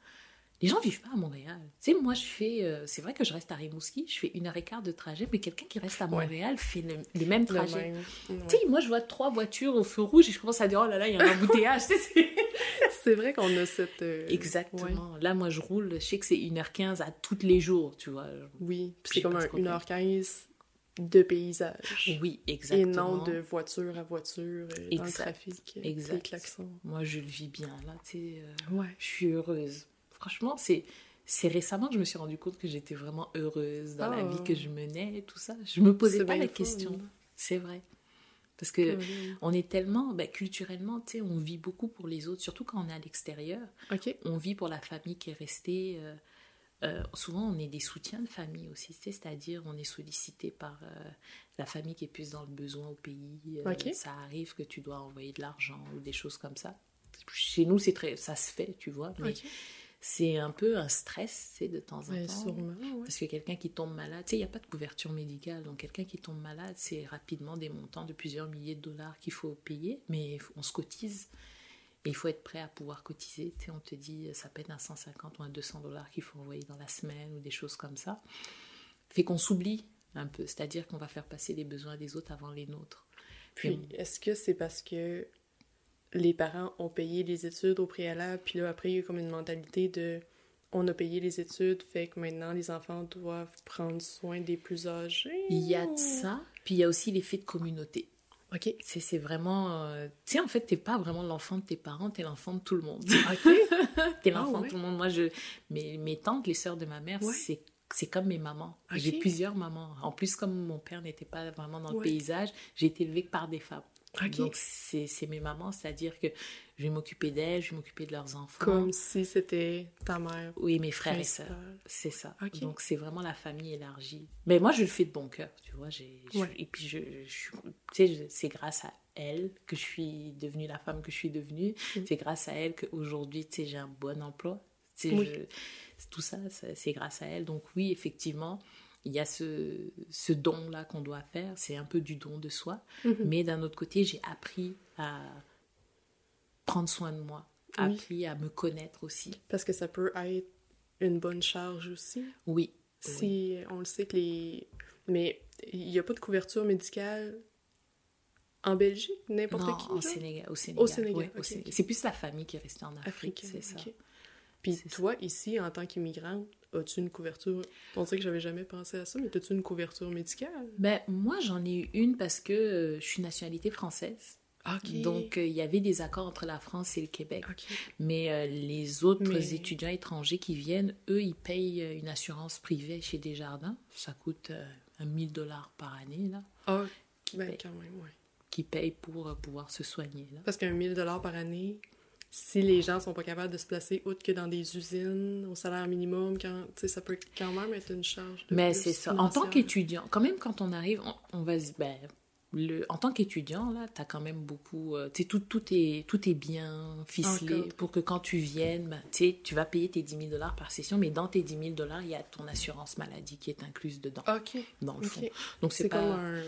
Les gens vivent pas à Montréal. Tu sais, moi, je fais. euh, c'est vrai que je reste à Rimouski, je fais une heure et quart de trajet, mais quelqu'un qui reste à Ouais. Montréal fait le- les mêmes trajets. Ouais. Tu sais, moi, je vois trois voitures au feu rouge et je commence à dire, oh là là, il y a un <laughs> embouteillage. <laughs> C'est- vrai qu'on a cette. euh, ouais. Exactement. Là, moi, je roule, je sais que c'est 1h15 à tous les jours, tu vois. Oui, c'est comme un trop 1h15 de paysage. Oui, Et exactement. non de voiture à voiture euh, dans le Exact. trafic. euh, Exact. Les klaxons. Moi, je le vis bien, là, tu sais. euh, Ouais. je suis heureuse. Franchement, c'est. C'est récemment que je me suis rendu compte que j'étais vraiment heureuse dans la Oh. vie que je menais et tout ça. Je me posais pas la question. C'est vrai. Parce que on est tellement, ben, culturellement, tu sais, on vit beaucoup pour les autres, surtout quand on est à l'extérieur. On vit pour la famille qui est restée. euh, euh, souvent, on est des soutiens de famille aussi, c'est-à-dire on est sollicité par euh, la famille qui est plus dans le besoin au pays. Ça arrive que tu dois envoyer de l'argent ou des choses comme ça. Chez nous, c'est très, ça se fait, tu vois, mais Ok. C'est un peu un stress, sais, de temps en Ouais, temps. sûrement, ouais. Parce que quelqu'un qui tombe malade, tu sais, il n'y a pas de couverture médicale. Donc, quelqu'un qui tombe malade, c'est rapidement des montants de plusieurs milliers de dollars qu'il faut payer. Mais on se cotise. Et il faut être prêt à pouvoir cotiser. Tu sais, on te dit, ça peut être un 150 ou un 200 dollars qu'il faut envoyer dans la semaine ou des choses comme ça. Fait qu'on s'oublie un peu. C'est-à-dire qu'on va faire passer les besoins des autres avant les nôtres. Puis, est-ce que c'est parce que les parents ont payé les études au préalable, puis là, après, il y a comme une mentalité de on a payé les études, fait que maintenant, les enfants doivent prendre soin des plus âgés? Il y a de ça. Puis il y a aussi l'effet de communauté. OK. C'est vraiment... euh, Tu sais, en fait, t'es pas vraiment l'enfant de tes parents, t'es l'enfant de tout le monde. OK. <laughs> T'es Ah l'enfant ouais. de tout le monde. Moi, je, mes, mes tantes, les sœurs de ma mère, Ouais. c'est c'est comme mes mamans. J'ai plusieurs mamans. En plus, comme mon père n'était pas vraiment dans le Ouais. paysage, j'ai été élevée par des femmes. Donc, c'est mes mamans, c'est-à-dire que je vais m'occuper d'elles, je vais m'occuper de leurs enfants. Comme si c'était ta mère Oui, mes frères et sœurs. C'est ça. Donc, c'est vraiment la famille élargie. Mais moi, je le fais de bon cœur, tu vois. Ouais. Et puis, je, je- tu sais, c'est grâce à elle que je suis devenue la femme que je suis devenue. Mm. C'est grâce à elle qu'aujourd'hui, tu sais, j'ai un bon emploi. Tu sais, Oui. je- tout ça, ça- c'est grâce à elle. Donc, oui, effectivement, il y a ce, ce don-là qu'on doit faire. C'est un peu du don de soi. Mhm. Mais d'un autre côté, j'ai appris à prendre soin de moi. Oui. Appris à me connaître aussi. Parce que ça peut être une bonne charge aussi. Oui. Si on le sait que les. Mais il n'y a pas de couverture médicale en Belgique, n'importe Non, qui. au? Sénégal. Au Sénégal. C'est plus la famille qui est restée en Afrique, c'est ça. Puis ça. toi, ici, en tant qu'immigrante, as-tu une couverture? On sait que j'avais jamais pensé à ça, mais as-tu une couverture médicale? Ben, moi, j'en ai eu une parce que euh, je suis nationalité française. Donc, euh, il y avait des accords entre la France et le Québec. Mais euh, les autres Mais- étudiants étrangers qui viennent, eux, ils payent une assurance privée chez Desjardins. Ça coûte un 1000 dollars par année, là, Ah, ben paye. quand même, ouais. qui payent pour pouvoir se soigner. Là. Parce qu'un 1000 dollars par année, si les gens sont pas capables de se placer autre que dans des usines au salaire minimum, quand, tu sais, ça peut quand même être une charge. De Mais c'est ça. En tant qu'étudiant, quand même, quand on arrive, on, on va se. Ben, le, en tant qu'étudiant, là, tu as quand même beaucoup. euh, tout, tout, est, tout est bien ficelé Encore. pour que quand tu viennes, ben, tu vas payer tes 10 000 dollars par session, mais dans tes 10 000 dollars, il y a ton assurance maladie qui est incluse dedans, Ok. dans le fond. ok. Donc, c'est pas. comme un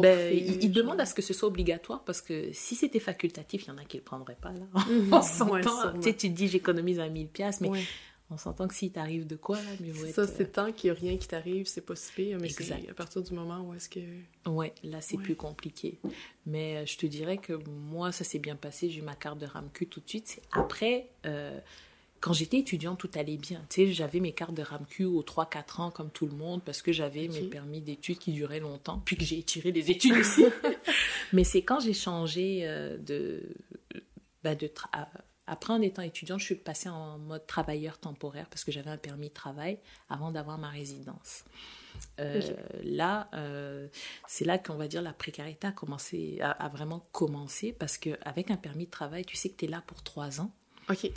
Ben, il, demande à ce que ce soit obligatoire parce que si c'était facultatif, il y en a qui le prendraient pas là. <laughs> Mhm. on s'entend. tu te dis j'économise un 1000 pièces, mais Ouais. On s'entend que si t'arrive de quoi là, mieux vaut C'est ça, euh, c'est tant qu'il n'y a rien qui t'arrive, c'est pas si pire, mais c'est à partir du moment où est-ce que... Ouais, là c'est Ouais. plus compliqué. Mais euh, je te dirais que moi ça s'est bien passé, j'ai eu ma carte de RAMQ tout de suite. Après, euh, quand j'étais étudiante, tout allait bien. Tu sais, j'avais mes cartes de RAMQ aux 3-4 ans comme tout le monde parce que j'avais mes permis d'études qui duraient longtemps, puis que j'ai étiré les études aussi. <laughs> Mais c'est quand j'ai changé de, bah, de tra- Après, en étant étudiante, je suis passée en mode travailleur temporaire parce que j'avais un permis de travail avant d'avoir ma résidence. Euh, là, euh, c'est là qu'on va dire la précarité a commencé, a, vraiment commencé parce qu'avec un permis de travail, tu sais que tu es là pour trois ans. OK.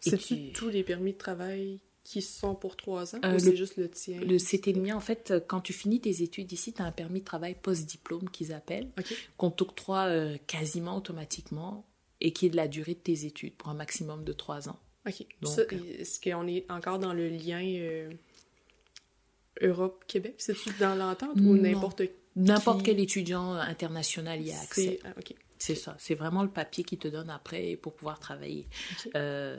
C'est tous les permis de travail qui sont pour trois ans euh, ou c'est juste le tien? Le, C'était le mien. En fait, quand tu finis tes études ici, tu as un permis de travail post-diplôme qu'ils appellent, qu'on t'octroie quasiment automatiquement et qui est de la durée de tes études pour un maximum de trois ans. OK. Est-ce qu'on est encore dans le lien Europe-Québec? C'est-tu dans l'entente ou n'importe N'importe quel étudiant international y a accès. Ah, c'est ça. C'est vraiment le papier qui te donne après pour pouvoir travailler. Euh,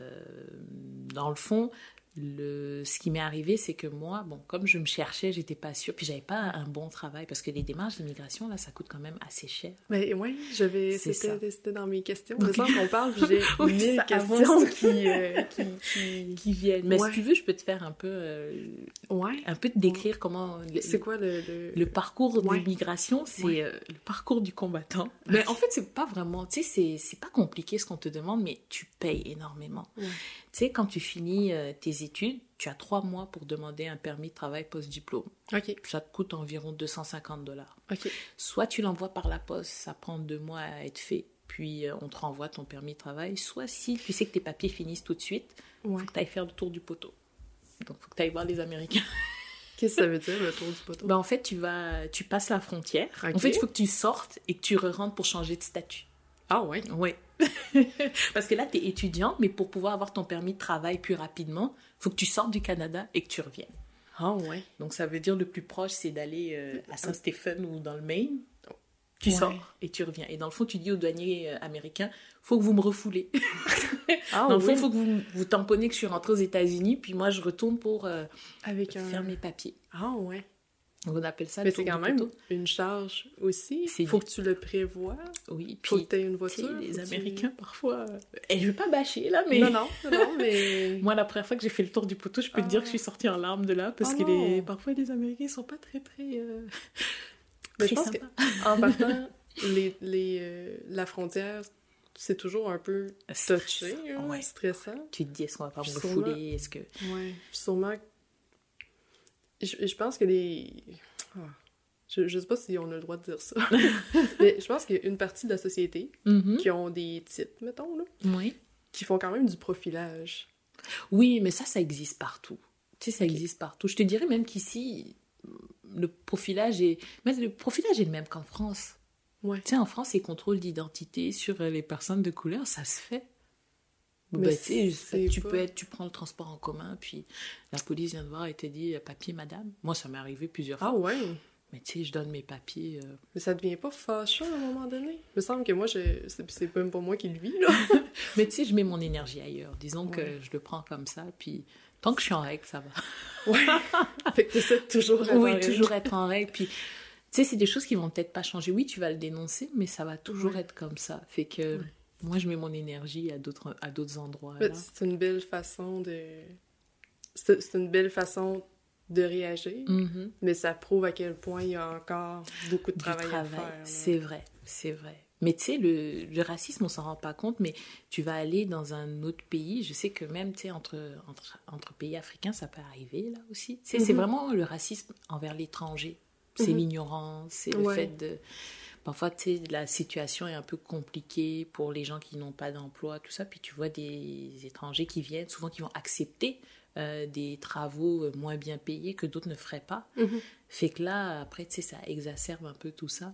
dans le fond, le, ce qui m'est arrivé, c'est que moi, bon, comme je me cherchais, j'étais pas sûre, puis j'avais pas un bon travail, parce que les démarches d'immigration, là, ça coûte quand même assez cher. Mais oui, j'avais, c'était dans mes questions. De okay. qu'on parle, j'ai <laughs> mille questions qui, euh, qui, qui, <laughs> viennent. Mais si tu veux, je peux te faire un peu, euh, ouais. un peu te décrire comment. C'est quoi le, le... parcours d'immigration C'est euh, le parcours du combattant. Mais en fait, c'est pas vraiment, tu sais, c'est pas compliqué ce qu'on te demande, mais tu payes énormément. Tu sais, quand tu finis euh, tes études, tu as trois mois pour demander un permis de travail post-diplôme. Ok. Ça te coûte environ 250 dollars. Soit tu l'envoies par la poste, ça prend deux mois à être fait, puis euh, on te renvoie ton permis de travail. Soit si tu sais que tes papiers finissent tout de suite, il faut que tu ailles faire le tour du poteau. Donc, il faut que tu ailles voir les Américains. <laughs> Qu'est-ce que ça veut dire, le tour du poteau? Ben, en fait, tu, vas, tu passes la frontière. En fait, il faut que tu sortes et que tu re-rentres pour changer de statut. Ah ouais? Oui. <laughs> Parce que là, tu es étudiant, mais pour pouvoir avoir ton permis de travail plus rapidement, il faut que tu sortes du Canada et que tu reviennes. Ah ouais. Donc ça veut dire le plus proche, c'est d'aller euh, à Saint-Stephen ou dans le Maine. Tu sors et tu reviens. Et dans le fond, tu dis aux douaniers euh, américains, faut que vous me refoulez. <laughs> ah, dans le fond, il faut que vous, vous tamponnez que je suis rentrée aux États-Unis, puis moi, je retourne pour euh, Avec faire mes papiers. Ah ouais. On appelle ça Mais c'est quand même une charge aussi. Il faut que tu le prévois. Oui, puis. Faut que tu aies une voiture. Les Américains, parfois. Et je veux pas bâcher, là, mais. Non, non, non, mais. <laughs> Moi, la première fois que j'ai fait le tour du poteau, je peux te dire que je suis ah. sortie en larmes de là, parce oh que les... parfois, les Américains sont pas très, très. Euh... Mais je pense qu'en <laughs> partant, les, les, euh, la frontière, c'est toujours un peu touché, hein, stressant. Tu te dis, est-ce qu'on va pas me refouler Est-ce que. Ouais. Sûrement je, je pense que les. Ah, je, ne sais pas si on a le droit de dire ça. <laughs> mais je pense qu'il y a une partie de la société mm-hmm. qui ont des titres, mettons, là, oui. qui font quand même du profilage. Oui, mais ça, ça existe partout. Tu sais, ça existe partout. Je te dirais même qu'ici, le profilage est. Mais le profilage est le même qu'en France. Ouais. Tu sais, en France, les contrôles d'identité sur les personnes de couleur, ça se fait. Bah, tu peux être, tu prends le transport en commun, puis la police vient de voir et te dit papier, madame. Moi, ça m'est arrivé plusieurs ah fois. Ah ouais? Mais tu sais, je donne mes papiers. Euh. Mais ça devient pas fâchant à un moment donné. Il me semble que moi, c'est même pas moi qui le vis, là. <laughs> Mais tu sais, je mets mon énergie ailleurs. Disons que je le prends comme ça, puis tant que je suis en règle, ça va. <laughs> Ouais. fait que tu essaies de toujours être oui, en règle. toujours être en règle. Puis, tu sais, c'est des choses qui vont peut-être pas changer. Oui, tu vas le dénoncer, mais ça va toujours être comme ça. Fait que moi, je mets mon énergie à d'autres, à d'autres endroits. C'est une belle façon de. C'est une belle façon de réagir, mm-hmm. mais ça prouve à quel point il y a encore beaucoup de travail, à faire. C'est vrai, c'est vrai. Mais tu sais, le, le, racisme, on s'en rend pas compte, mais tu vas aller dans un autre pays, je sais que même, tu sais, entre, entre, entre, pays africains, ça peut arriver, là aussi. C'est mm-hmm. vraiment le racisme envers l'étranger. C'est mm-hmm. l'ignorance, c'est le fait de parfois, tu sais, la situation est un peu compliquée pour les gens qui n'ont pas d'emploi, tout ça. Puis tu vois des étrangers qui viennent, souvent qui vont accepter euh, des travaux euh, moins bien payés que d'autres ne feraient pas. Mhm. Fait que là, après, tu sais, ça exacerbe un peu tout ça.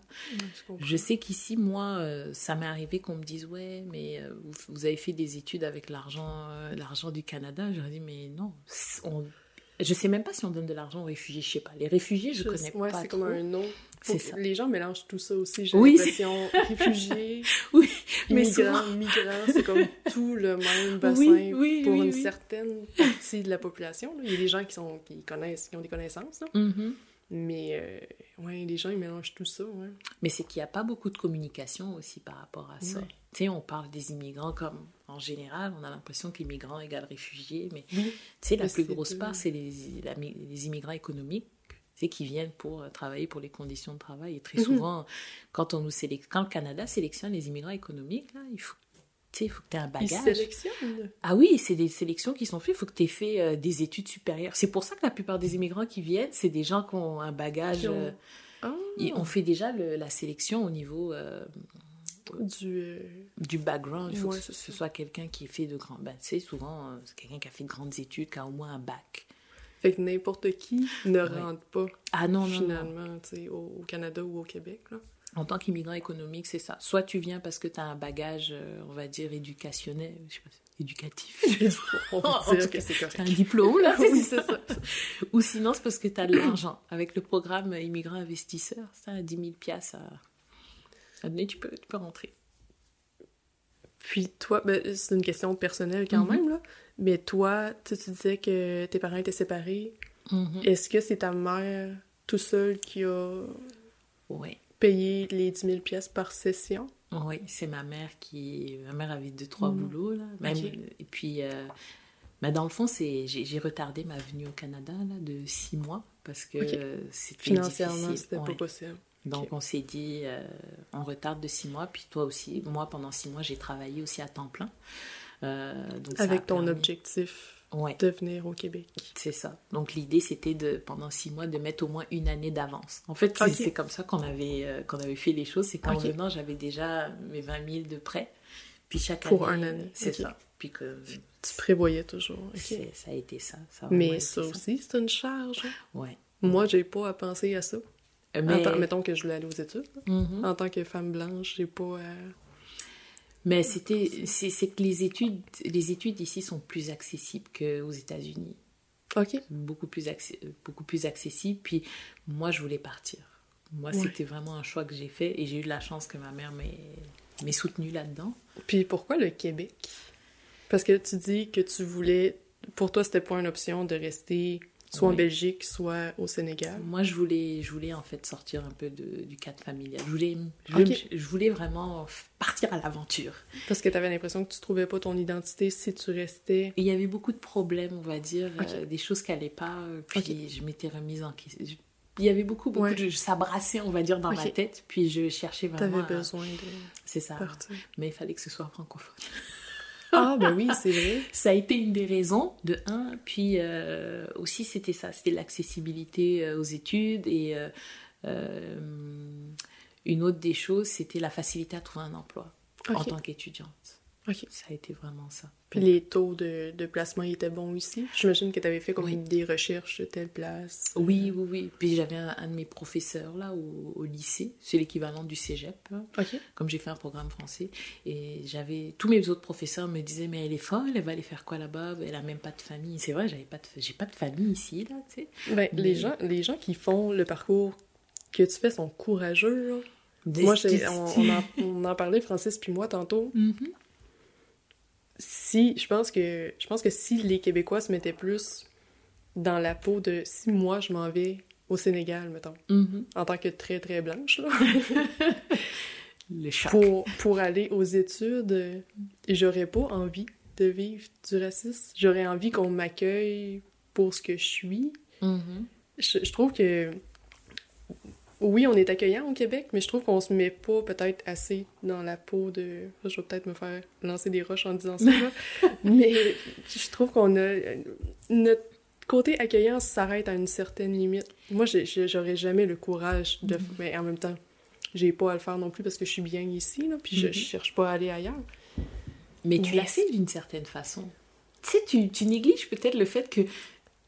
je, sais qu'ici, moi, euh, ça m'est arrivé qu'on me dise, ouais, mais vous, avez fait des études avec l'argent l'argent du Canada. J'aurais dit, mais non, on, je sais même pas si on donne de l'argent aux réfugiés, je sais pas. Les réfugiés, je, connais ouais, pas c'est comme un nom. Les gens mélangent tout ça aussi. J'ai oui, l'impression <laughs> réfugiés, <laughs> oui, mais migrants, migrants, c'est comme <laughs> tout le même bassin pour une certaine partie de la population. Il y a des gens qui sont qui connaissent, qui ont des connaissances. Là. Mm-hmm. Mais euh, ouais, les gens ils mélangent tout ça. Ouais. Mais c'est qu'il n'y a pas beaucoup de communication aussi par rapport à ça. Tu sais, on parle des immigrants comme en général, on a l'impression qu'immigrants égale réfugiés, mais tu sais, la plus grosse part, c'est les, les, immigrants économiques qui viennent pour euh, travailler pour les conditions de travail. Et très mhm. souvent, quand, on nous sélectionne, quand le Canada sélectionne les immigrants économiques, là, il faut il faut que tu aies un Ils bagage. sélectionnent. Ah oui, c'est des sélections qui sont faites. Il faut que tu aies fait euh, des études supérieures. C'est pour ça que la plupart des immigrants qui viennent, c'est des gens qui ont un bagage. Ont- euh, Ah, et on fait déjà le- la sélection au niveau euh, du... du background. Il faut Ouais, que ce, c'est soit quelqu'un qui fait de grands. Ben, sais, souvent, c'est quelqu'un qui a fait de grandes études, qui a au moins un bac. Fait que n'importe qui ne Ouais. rentre pas, Ah non, non, finalement, tu sais, au, au Canada ou au Québec, là. En tant qu'immigrant économique, c'est ça. Soit tu viens parce que tu as un bagage, euh, on va dire, éducationnel, je sais pas, éducatif. <laughs> On <laughs> En tout que cas, c'est correct. un diplôme, là. <laughs> oui, c'est ça. Ou sinon, c'est parce que tu as de l'argent. Avec le programme immigrant investisseur, ça, à 10 000 piastres, à... à donner, tu peux, tu peux rentrer. Puis toi, ben, c'est une question personnelle quand Mhm. même, là. Mais toi, tu, tu disais que tes parents étaient séparés. Mhm. Est-ce que c'est ta mère tout seule qui a Oui, payé les 10 000 pièces par session? oui, c'est ma mère qui... Ma mère avait deux, trois Mhm. boulots, là. Même-. Et puis, euh, mais dans le fond, c'est... J'ai, retardé ma venue au Canada, là, de six mois, parce que Ok. euh, c'était Financièrement, c'était pas Ouais. possible. Donc on s'est dit, euh, on retarde de six mois, puis toi aussi. Moi, pendant six mois, j'ai travaillé aussi à temps plein. Euh, donc Avec ton permis- objectif Ouais, de venir au Québec. c'est ça. Donc l'idée, c'était de pendant six mois de mettre au moins une année d'avance. En fait, c'est comme ça qu'on avait euh, qu'on avait fait les choses. C'est qu'en Ok. venant, j'avais déjà mes 20 000 de prêts. Puis chaque Pour année, un année, c'est ça. Puis que Tu prévoyais toujours. ça a été ça. ça a Mais ça aussi, c'est une charge. hein. Ouais. Moi, j'ai pas à penser à ça. Euh, Mais, tant- mettons que je voulais aller aux études. Mhm. En tant que femme blanche, j'ai pas à... Mais c'était, c'est que les études, les études ici sont plus accessibles qu'aux États-Unis. OK. beaucoup plus, beaucoup plus accessible. Puis moi, je voulais partir. Moi, Ouais. c'était vraiment un choix que j'ai fait et j'ai eu de la chance que ma mère m'ait m'ait soutenue là-dedans. Puis pourquoi le Québec? Parce que tu dis que tu voulais... Pour toi, c'était pas une option de rester soit en. Belgique, soit au Sénégal. Moi, je voulais, je voulais en fait sortir un peu de- du cadre familial. Je voulais, je voulais, Ok. je voulais vraiment partir à l'aventure. Parce que t'avais l'impression que tu trouvais pas ton identité si tu restais... Il y avait beaucoup de problèmes, on va dire, euh, des choses qui n'allaient pas. euh, Puis je m'étais remise en question. Il y avait beaucoup, beaucoup Ouais. de... Ça brassait, on va dire, dans ma tête. Puis je cherchais vraiment... T'avais à- besoin de C'est ça. partir. Mais il fallait que ce soit francophone. <laughs> Ah, ben oui, c'est vrai. Ça a été une des raisons, de un. Puis euh, aussi, c'était ça, c'était l'accessibilité euh, aux études. Et euh, une autre des choses, c'était la facilité à trouver un emploi en tant qu'étudiante. Ok. Ça a été vraiment ça. Puis les taux de, de placement étaient bons ici. J'imagine que t'avais fait comme Oui. des recherches de telle place. Oui, oui, oui. Puis j'avais un, un de mes professeurs là au, au lycée, c'est l'équivalent du cégep, hein, comme j'ai fait un programme français. Et j'avais tous mes autres professeurs me disaient mais elle est folle, elle va aller faire quoi là-bas? Elle a même pas de famille. C'est vrai, j'avais pas de, j'ai pas de famille ici là, tu sais. Ben, les, gens, les gens qui font le parcours que tu fais sont courageux. là. Des- Moi, on, on en, on en parlait, Francis puis moi, tantôt. <laughs> Mhm. Si, je pense que je pense que si les Québécois se mettaient plus dans la peau de si moi je m'en vais au Sénégal, mettons, Mhm. en tant que très très blanche, là, <laughs> pour, pour aller aux études, j'aurais pas envie de vivre du racisme. J'aurais envie qu'on m'accueille pour ce que je suis. Mhm. Je, je trouve que oui, on est accueillant au Québec, mais je trouve qu'on se met pas peut-être assez dans la peau de. Je vais peut-être me faire lancer des roches en disant ça, <laughs> mais je trouve qu'on a. Notre côté accueillant s'arrête à une certaine limite. Moi, j'aurais jamais le courage de. Mais en même temps, j'ai pas à le faire non plus parce que je suis bien ici, là, puis je, je cherche pas à aller ailleurs. Mais tu fait d'une certaine façon. Tu sais, tu, tu négliges peut-être le fait que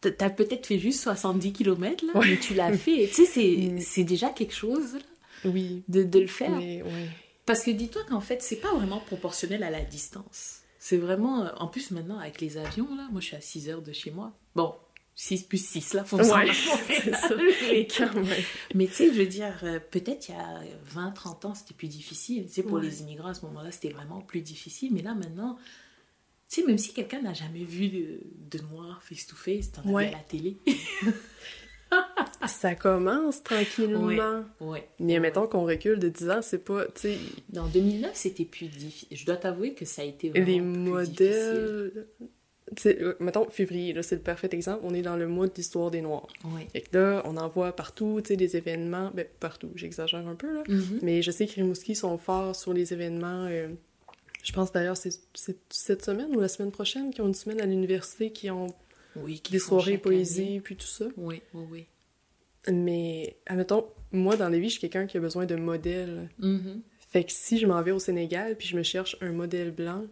t'as peut-être fait juste 70 km, là, Ouais. mais tu l'as fait. Tu sais, c'est, <laughs> c'est déjà quelque chose là, Oui, de, de le faire. mais ouais. Parce que dis-toi qu'en fait, c'est pas vraiment proportionnel à la distance. C'est vraiment... euh, En plus, maintenant, avec les avions, là, moi, je suis à 6 heures de chez moi. Bon, 6 plus 6, là, faut me Ouais, <laughs> ça. <laughs> Mais- tu sais, je veux dire, euh, peut-être il y a 20, 30 ans, c'était plus difficile. Tu sais, pour Ouais. les immigrants, à ce moment-là, c'était vraiment plus difficile. Mais là, maintenant, tu sais, même si quelqu'un n'a jamais vu de, de noir face-to-face, t'en as vu à la télé. Ça commence tranquillement. ouais. Mais mettons qu'on recule de 10 ans, c'est pas, tu sais, En 2009, c'était plus difficile. Je dois t'avouer que ça a été vraiment les plus modèles... Mettons, février, là, c'est le parfait exemple. On est dans le mois de l'histoire des Noirs. Ouais. Et que là, on en voit partout, tu sais, des événements... Ben, partout, j'exagère un peu, là. Mhm. Mais je sais que Rimouski sont forts sur les événements euh, Je pense d'ailleurs, c'est c'est cette semaine ou la semaine prochaine qui ont une semaine à l'université qui ont Oui, qui des soirées poésie puis tout ça. Oui, oui, oui. Mais, admettons, moi, dans la vie, je suis quelqu'un qui a besoin de modèles. Mhm. Fait que si je m'en vais au Sénégal puis je me cherche un modèle blanc,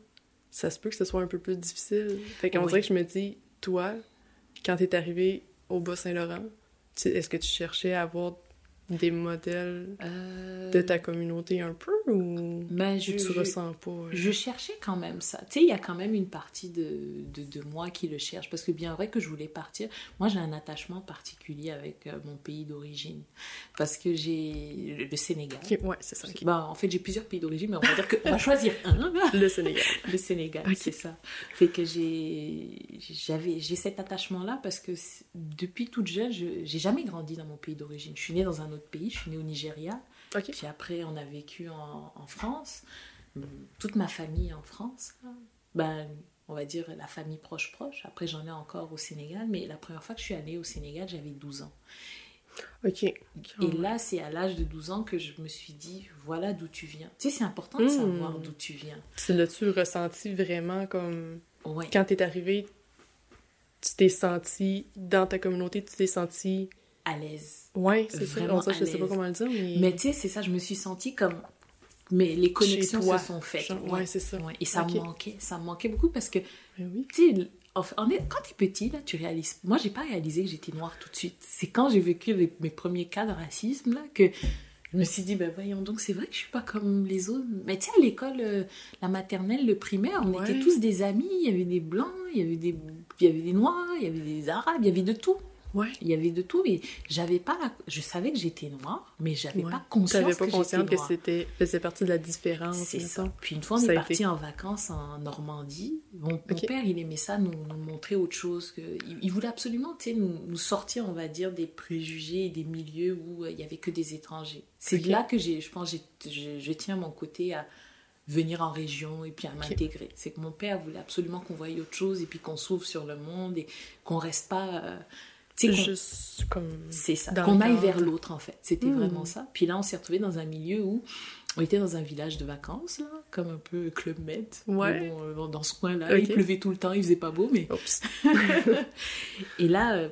ça se peut que ce soit un peu plus difficile. Fait qu'on Oui. dirait que je me dis, toi, quand t'es arrivé au Bas-Saint-Laurent, est-ce que tu cherchais à avoir des modèles Euh, de ta communauté un peu ou, ben, ou je, tu je- ressens pas? euh? Je cherchais quand même ça. Tu sais, il y a quand même une partie de, de, de moi qui le cherche. Parce que bien vrai que je voulais partir, moi j'ai un attachement particulier avec euh, mon pays d'origine. Parce que j'ai le, le Sénégal. Ok, Ouais, c'est ça. ok. Ben, en fait, j'ai plusieurs pays d'origine, mais on va dire qu'on va choisir un. <laughs> Le Sénégal. Le Sénégal, Ok. c'est ça. Fait que j'ai j'avais j'ai cet attachement là parce que depuis toute jeune, je j'ai jamais grandi dans mon pays d'origine. Je suis née dans un autre pays, je suis née au Nigeria. Puis après, on a vécu en, en France. Toute ma famille en France. Ben, on va dire la famille proche proche. Après, j'en ai encore au Sénégal, mais la première fois que je suis allée au Sénégal, j'avais 12 ans. Ok. Et là, c'est à l'âge de 12 ans que je me suis dit, voilà d'où tu viens. Tu sais, c'est important de Mm. savoir d'où tu viens. Tu l'as-tu ressenti vraiment comme. Ouais. Quand t'es arrivé, tu t'es senti dans ta communauté, tu t'es senti. À l'aise. Ouais, c'est ça. Sait, je sais pas comment le dire, mais. Mais tu sais, c'est ça, je me suis sentie comme. Mais les connexions toi. se sont faites. Genre, ouais, c'est ça. Ouais. Et ça me manquait. Ça me manquait beaucoup parce que, oui. tu sais, quand t'es petit, là, tu réalises. Moi, j'ai pas réalisé que j'étais noire tout de suite. C'est quand j'ai vécu les- mes premiers cas de racisme, là, que je me suis dit, ben voyons donc, c'est vrai que je suis pas comme les autres. Mais tu sais, à l'école, euh, la maternelle, le primaire, on Ouais. était tous des amis. Il y avait des blancs, il y avait des, il y avait des noirs, il y avait des arabes, il y avait de tout. Ouais. Il y avait de tout, mais j'avais pas la... Je savais que j'étais noire, mais j'avais Ouais. pas conscience T'avais pas que conscience que c'était faisait partie de la différence. C'est ça. Puis une fois, on Ça est parti été- en vacances en Normandie. Mon, père, il aimait ça, nous, nous montrer autre chose. Que, il, il voulait absolument tu sais, nous, nous sortir, on va dire, des préjugés et des milieux où euh, il y avait que des étrangers. C'est Ok. là que j'ai, je pense, je, je tiens mon côté à venir en région et puis à m'intégrer. C'est que mon père voulait absolument qu'on voie autre chose et puis qu'on s'ouvre sur le monde et qu'on reste pas... euh, Juste comme. c'est ça, qu'on le aille vers l'autre en fait. C'était Hmm. vraiment ça. Puis là, on s'est retrouvé dans un milieu où on était dans un village de vacances, là, comme un peu Club Med. Ouais. Mais bon, euh, dans ce coin-là, il pleuvait tout le temps, il faisait pas beau, mais. Oups. <laughs> Et là, euh,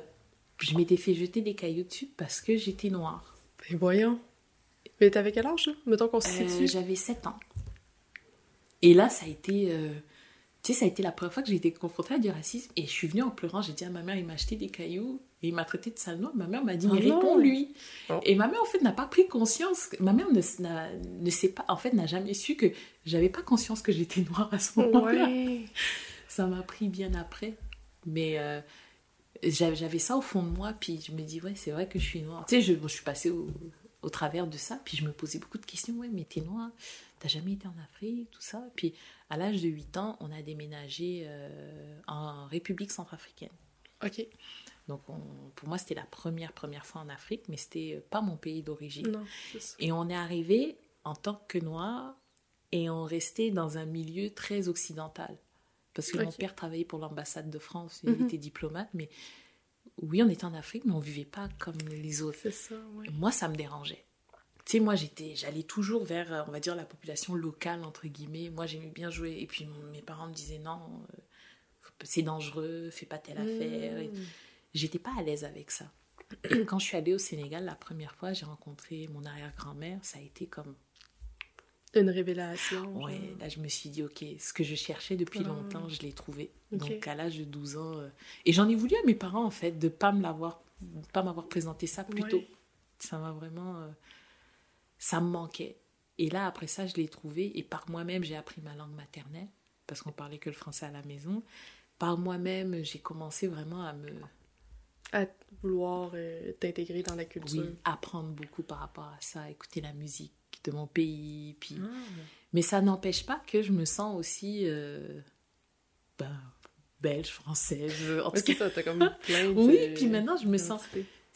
je m'étais fait jeter des cailloux dessus parce que j'étais noire. Et voyons. Mais t'avais quel âge? Mettons qu'on se Euh. J'avais 7 ans. Et là, ça a été. euh, Tu sais, ça a été la première fois que j'ai été confrontée à du racisme. Et je suis venue en pleurant. J'ai dit à ma mère, il m'a acheté des cailloux et il m'a traité de sale noire. Ma mère m'a dit, Ah mais réponds-lui. Oh. Et ma mère, en fait, n'a pas pris conscience. Ma mère ne, n'a- ne sait pas, en fait, n'a jamais su que j'avais pas conscience que j'étais noire à ce moment-là. Ouais. <laughs> Ça m'a pris bien après. Mais euh, j'avais j'avais ça au fond de moi. Puis je me dis, ouais, c'est vrai que je suis noire. Tu sais, je, je suis passée au, au travers de ça. Puis je me posais beaucoup de questions. Ouais, mais t'es noire. T'as jamais été en Afrique, tout ça. Puis à l'âge de 8 ans, on a déménagé euh, en République centrafricaine. Ok. Donc on- pour moi, c'était la première, première fois en Afrique, mais c'était euh, pas mon pays d'origine. Et on est arrivé en tant que noir et on restait dans un milieu très occidental. Parce que mon père travaillait pour l'ambassade de France, il Mhm. était diplomate, mais oui, on était en Afrique, mais on vivait pas comme les autres. C'est ça, ouais. Moi, ça me dérangeait. Tu sais, moi, j'étais, j'allais toujours vers, euh, on va dire, la population locale, entre guillemets. Moi, j'aimais bien jouer. Et puis, mes parents me disaient, non, euh, c'est dangereux, fais pas telle affaire. Et Mmh. J'étais pas à l'aise avec ça. <clears throat> Quand je suis allée au Sénégal, la première fois, j'ai rencontré mon arrière-grand-mère. Ça a été comme, Une révélation. ouais, genre. là, je me suis dit, ok, ce que je cherchais depuis Ah. longtemps, je l'ai trouvé. Donc, à l'âge de 12 ans. euh, Et j'en ai voulu à mes parents, en fait, de pas me l'avoir, pas m'avoir présenté ça plus Ouais. tôt. Ça m'a vraiment. euh, Ça me manquait. Et là, après ça, je l'ai trouvé. Et par moi-même, j'ai appris ma langue maternelle. Parce qu'on parlait que le français à la maison. Par moi-même, j'ai commencé vraiment à me. À vouloir euh, t'intégrer dans la culture. Oui, apprendre beaucoup par rapport à ça, écouter la musique de mon pays. Puis... Ah. Mais ça n'empêche pas que je me sens aussi. euh, ben, belge, française. <laughs> En tout cas, ça, t'as comme <laughs> plein de... Oui, puis maintenant, je me sens-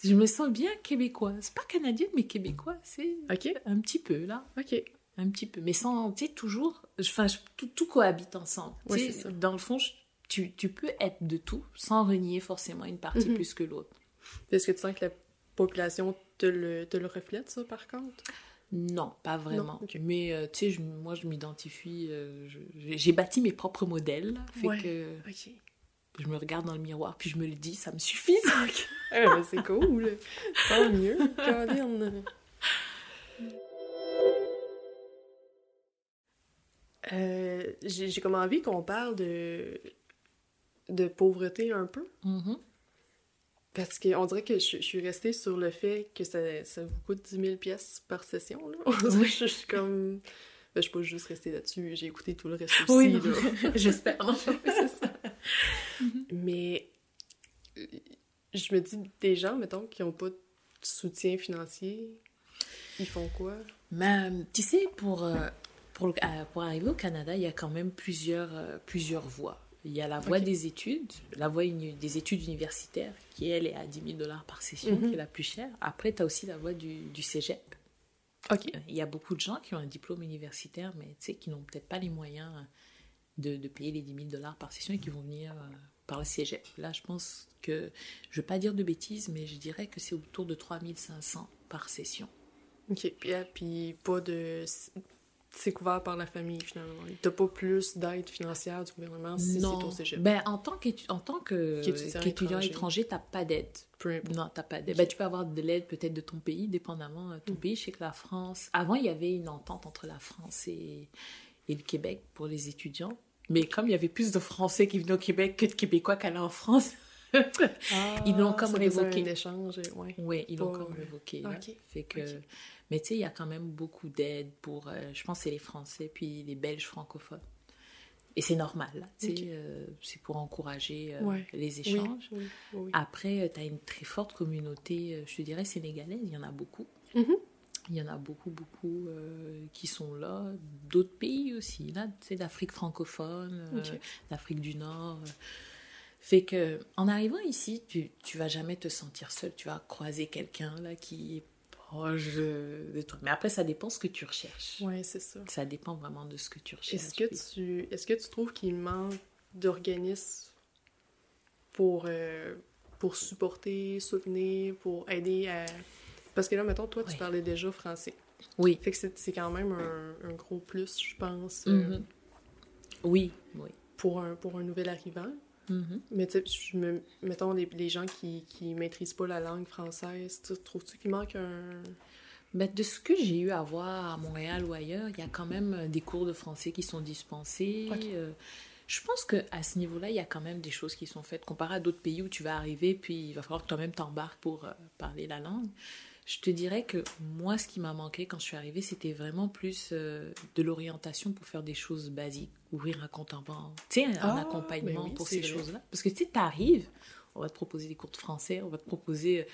je me sens bien québécoise. pas canadienne, mais québécoise. C'est Ok, un petit peu, là. ok. Un petit peu. Mais sans, tu sais, toujours. Enfin, tout, tout cohabite ensemble. Ouais. Dans le fond, je- tu, tu peux être de tout sans renier forcément une partie Mhm. plus que l'autre. Est-ce que tu sens que la population te le, te le reflète, ça, par contre? Non, pas vraiment. Mais euh, tu sais, moi, je m'identifie. euh, j'ai bâti mes propres modèles. Fait Ouais. que Ok. je me regarde dans le miroir, puis je me le dis, ça me suffit. ça. Ah, ben, c'est cool. Tant mieux. Colin. Euh, j'ai comme envie qu'on parle de, de pauvreté un peu. Mhm. Parce qu'on dirait que je, je suis restée sur le fait que ça, ça vous coûte 10 000 pièces par session. Là. <laughs> Je, suis comme... Ben, je pas juste restée là-dessus, j'ai écouté tout le reste aussi. <laughs> <laughs> Oui, j'espère. c'est ça. Mais euh, je me dis, des gens, mettons, qui n'ont pas de soutien financier, ils font quoi? Mais tu sais, pour, euh, pour, euh, pour arriver au Canada, il y a quand même plusieurs, plusieurs voies. Il y a la voie des études, la voie des études universitaires, qui elle est à 10 000 dollars par session, Mhm. qui est la plus chère. Après, tu as aussi la voie du, du cégep. OK. Il y a beaucoup de gens qui ont un diplôme universitaire, mais qui n'ont peut-être pas les moyens de, de payer les 10 000 dollars par session et qui vont venir euh, par le cégep. Là, je pense que, je ne veux pas dire de bêtises, mais je dirais que c'est autour de 3 500 par session. OK. Puis, puis pas de... C'est couvert par la famille, finalement. T'as pas plus d'aide financière du gouvernement si c'est ton cégep. Ben, en tant Qu'étudiant qu'étudiant étranger. n'as pas d'aide. Non, t'as pas d'aide. Ok. Ben, tu peux avoir de l'aide peut-être de ton pays, dépendamment de ton Mm. pays. Je sais que la France... Avant, il y avait une entente entre la France et, et le Québec pour les étudiants. Mais comme il y avait plus de Français qui venaient au Québec que de Québécois qui allaient en France, <laughs> Ils l'ont comme Ah, ça faisait révoqué. un échange, et- ouais. Oui, ils l'ont Pas, comme euh, révoqué. là. ok, Fait que. Mais tu sais, il y a quand même beaucoup d'aide pour, euh, je pense, c'est les Français puis les Belges francophones. Et c'est normal, euh, c'est pour encourager euh, Ouais. les échanges. oui, oui, oui. Après, tu as une très forte communauté, je te dirais, sénégalaise, il y en a beaucoup. Mhm. Il y en a beaucoup, beaucoup euh, qui sont là. D'autres pays aussi, là, sais, d'Afrique francophone, d'Afrique du Nord. Fait que, en arrivant ici, tu, tu vas jamais te sentir seul. Tu vas croiser quelqu'un, là, qui est toi. Mais après, ça dépend ce que tu recherches. Ouais, c'est ça. Ça dépend vraiment de ce que tu recherches. Est-ce que puis- tu est-ce que tu trouves qu'il manque d'organismes pour euh, pour supporter, soutenir, pour aider à parce que là mettons toi tu Oui. parlais déjà français. Oui. Fait que c'est c'est quand même un, un gros plus, je pense, euh, Mhm. Oui, oui. pour un pour un nouvel arrivant. Mhm. Mais tu sais, mettons les, les gens qui qui maîtrisent pas la langue française, tu trouves-tu qu'il manque un Ben, de ce que j'ai eu à voir à Montréal ou ailleurs, il y a quand même euh, des cours de français qui sont dispensés. Euh, je pense qu'à ce niveau-là, il y a quand même des choses qui sont faites. Comparé à d'autres pays où tu vas arriver, puis il va falloir que toi-même t'embarques pour euh, parler la langue. Je te dirais que moi, ce qui m'a manqué quand je suis arrivée, c'était vraiment plus euh, de l'orientation pour faire des choses basiques. Ouvrir un compte en banque. Tu sais, un, Ah, accompagnement oui, pour ces choses-là. Parce que tu sais, t'arrives, on va te proposer des cours de français, on va te proposer euh,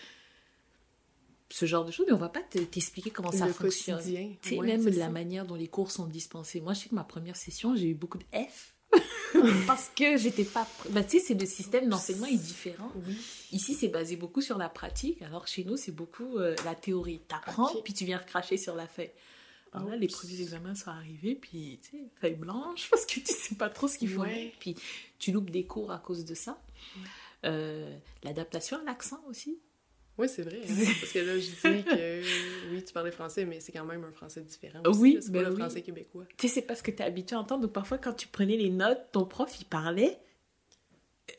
ce genre de choses, mais on va pas te- t'expliquer comment ça le fonctionne. Tu sais, Ouais, même la ça. manière dont les cours sont dispensés. Moi, je sais que ma première session, j'ai eu beaucoup de F. <laughs> parce que j'étais pas. Ben, tu sais, c'est le système d'enseignement est différent. Oui. Ici, c'est basé beaucoup sur la pratique, alors chez nous, c'est beaucoup euh, la théorie. T'apprends, Ok. puis tu viens recracher sur la feuille. Alors là, les premiers examens sont arrivés, puis tu sais, feuille blanche, <laughs> parce que tu sais pas trop ce qu'il faut. Ouais. Puis tu loupes des cours à cause de ça. Euh, L'adaptation à l'accent aussi. Oui, c'est vrai. hein, Parce que là, je dis que oui, tu parlais français, mais c'est quand même un français différent. Oui, aussi, là, c'est ben pas le oui. français québécois. Tu sais, c'est pas ce que tu es habitué à entendre. Donc, parfois, quand tu prenais les notes, ton prof, il parlait.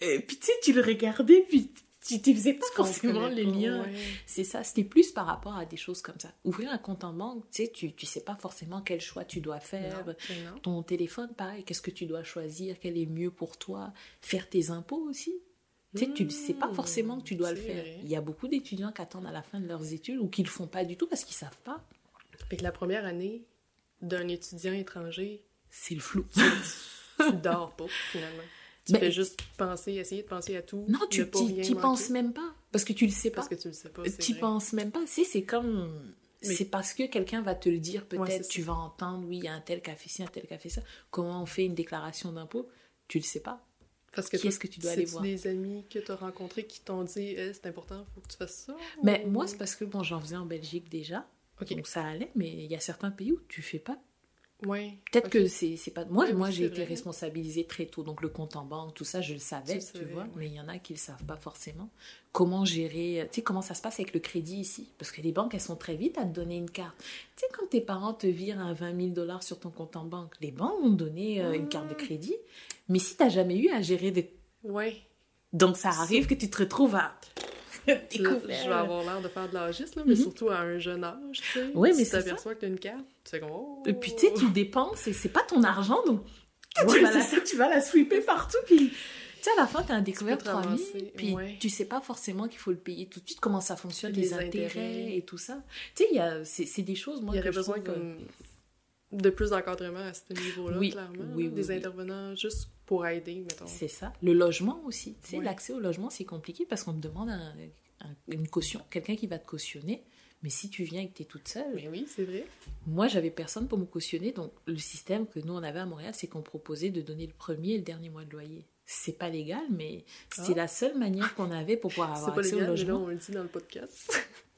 Et puis, tu sais, tu le regardais, puis tu ne faisais pas forcément les pas, liens. ouais. C'est ça. C'était plus par rapport à des choses comme ça. Ouvrir un compte en banque, tu sais, tu, tu sais pas forcément quel choix tu dois faire. Non, mais non. Ton téléphone, pareil, qu'est-ce que tu dois choisir, quel est mieux pour toi? Faire tes impôts aussi. Tu sais, tu ne sais pas Mmh, forcément que tu dois le faire. vrai. Il y a beaucoup d'étudiants qui attendent à la fin de leurs études ou qui le font pas du tout parce qu'ils savent pas. Fait que la première année d'un étudiant étranger, C'est le flou. <laughs> tu dors pas, finalement. Tu Ben, fais juste penser, essayer de penser à tout. Non, ne tu manquer, penses même pas. Parce que tu le sais pas. Parce que tu le sais pas, c'est Tu penses même pas. Si, c'est comme. Mais- C'est parce que quelqu'un va te le dire, Ouais, peut-être. c'est tu vas entendre, oui, il y a un tel qui a fait ci, un tel qui a fait ça. Comment on fait une déclaration d'impôt? Tu le sais pas. Parce que Qui est-ce que tu dois aller voir? des amis que tu as rencontrés qui t'ont dit Eh, c'est important, faut que tu fasses ça Mais ou- moi, c'est parce que, bon, j'en faisais en Belgique déjà. Donc ça allait, mais il y a certains pays où tu fais pas Ouais. Peut-être que c'est c'est pas. Moi, Ouais, moi j'ai été responsabilisée très tôt. Donc, le compte en banque, tout ça, je le savais, Tu savais, vois. ouais. Mais il y en a qui le savent pas forcément. Comment gérer. Tu sais, comment ça se passe avec le crédit ici? Parce que les banques, elles sont très vite à te donner une carte. Tu sais, quand tes parents te virent un 20 000 dollars sur ton compte en banque, les banques vont te donner euh, une carte de crédit. Mais si tu jamais eu à gérer des. Ouais. Donc, ça arrive que tu te retrouves à. <laughs> Là, découvert. je vais avoir l'air de faire de l'âgisme, là, mais Mhm. surtout à un jeune âge, tu sais. Ouais, mais tu c'est ça. t'aperçois que t'as une carte, tu fais comme oh. Et puis, tu sais, tu dépenses et c'est pas ton argent, donc Ouais, <laughs> tu, vas la, tu vas la sweeper partout. Puis, tu sais, à la fin, tu as découvert peux te 3000, ramasser, puis ouais. tu sais pas forcément qu'il faut le payer tout de suite, comment ça fonctionne, Les les, intérêts. intérêts. et tout ça. Tu sais, il y a- c'est des choses, moi, Il y aurait que je besoin trouve, euh, comme de plus d'encadrement à ce niveau-là, Oui, clairement. oui, là. oui, des intervenants juste pour aider, mettons. C'est ça. Le logement aussi. Tu sais, Ouais. l'accès au logement, c'est compliqué parce qu'on te demande un- un- une caution, quelqu'un qui va te cautionner. Mais si tu viens et que tu es toute seule, Mais oui, c'est vrai. moi, j'avais personne pour me cautionner. Donc, le système que nous, on avait à Montréal, c'est qu'on proposait de donner le premier et le dernier mois de loyer. C'est pas légal, mais c'est Ah. la seule manière qu'on avait pour pouvoir <laughs> C'est avoir pas accès légal, au mais là, logement. on le dit dans le podcast. <laughs>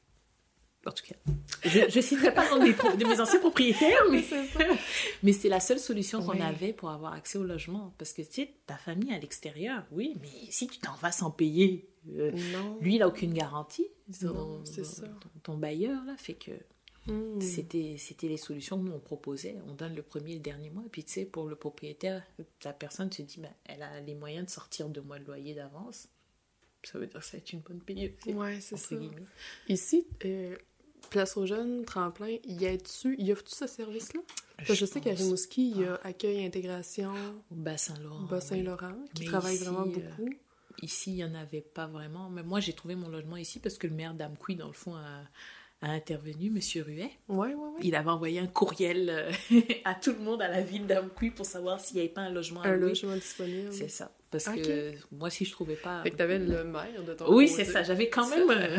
En tout cas, je ne citerai pas le nom de mes anciens propriétaires, mais, <laughs> <laughs> mais c'est la seule solution qu'on avait pour avoir accès au logement. Parce que, tu sais, ta famille à l'extérieur, oui, mais si tu t'en vas sans payer, euh, lui, il n'a aucune garantie. Non, Ton- c'est ça. Ton, bailleur, là, fait que Hmm. c'était c'était les solutions que nous, on proposait. On donne le premier et le dernier mois. Puis, tu sais, pour le propriétaire, la personne se dit, ben, elle a les moyens de sortir deux mois de loyer d'avance. Ça veut dire que ça va être une bonne payeuse. Ouais, c'est ça. guillemets. Ici, euh, Place aux jeunes, Tremplin, y a-tu, y a-tu ce service-là? Que je, sais qu'à Rimouski, il y a Accueil Intégration Au Bas-Saint-Laurent. oui. Bas-Saint-Laurent, qui Mais travaille ici, vraiment euh, beaucoup. Ici, il n'y en avait pas vraiment. Mais moi, j'ai trouvé mon logement ici parce que le maire d'Amqui, dans le fond, a, a intervenu, Monsieur Ruet. Ouais, ouais, ouais. Il avait envoyé un courriel euh, <laughs> à tout le monde à la ville d'Amqui pour savoir s'il n'y avait pas un logement à Un louer. logement disponible. C'est ça. Parce que moi, si je trouvais pas. Fait que t'avais le maire de ton Oui, c'est ça. J'avais quand même. euh,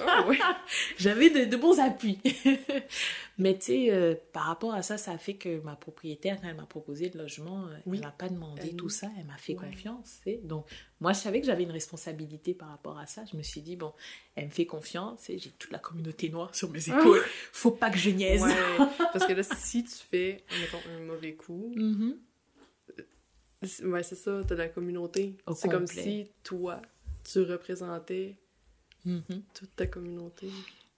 Ah. <laughs> J'avais de, de bons appuis. <laughs> Mais tu sais, euh, par rapport à ça, ça a fait que ma propriétaire, quand elle m'a proposé le logement, euh, Oui. elle m'a pas demandé Elle- tout ça, elle m'a fait Ouais. confiance. Donc, moi, je savais que j'avais une responsabilité par rapport à ça. Je me suis dit, bon, elle me fait confiance, et j'ai toute la communauté noire sur mes épaules. Faut pas que je niaise. Ouais, <laughs> parce que là, si tu fais, mettons, un mauvais coup, Mhm. c'est- ouais, c'est ça, t'as la communauté. Au C'est comme si toi, tu représentais Mhm. toute ta communauté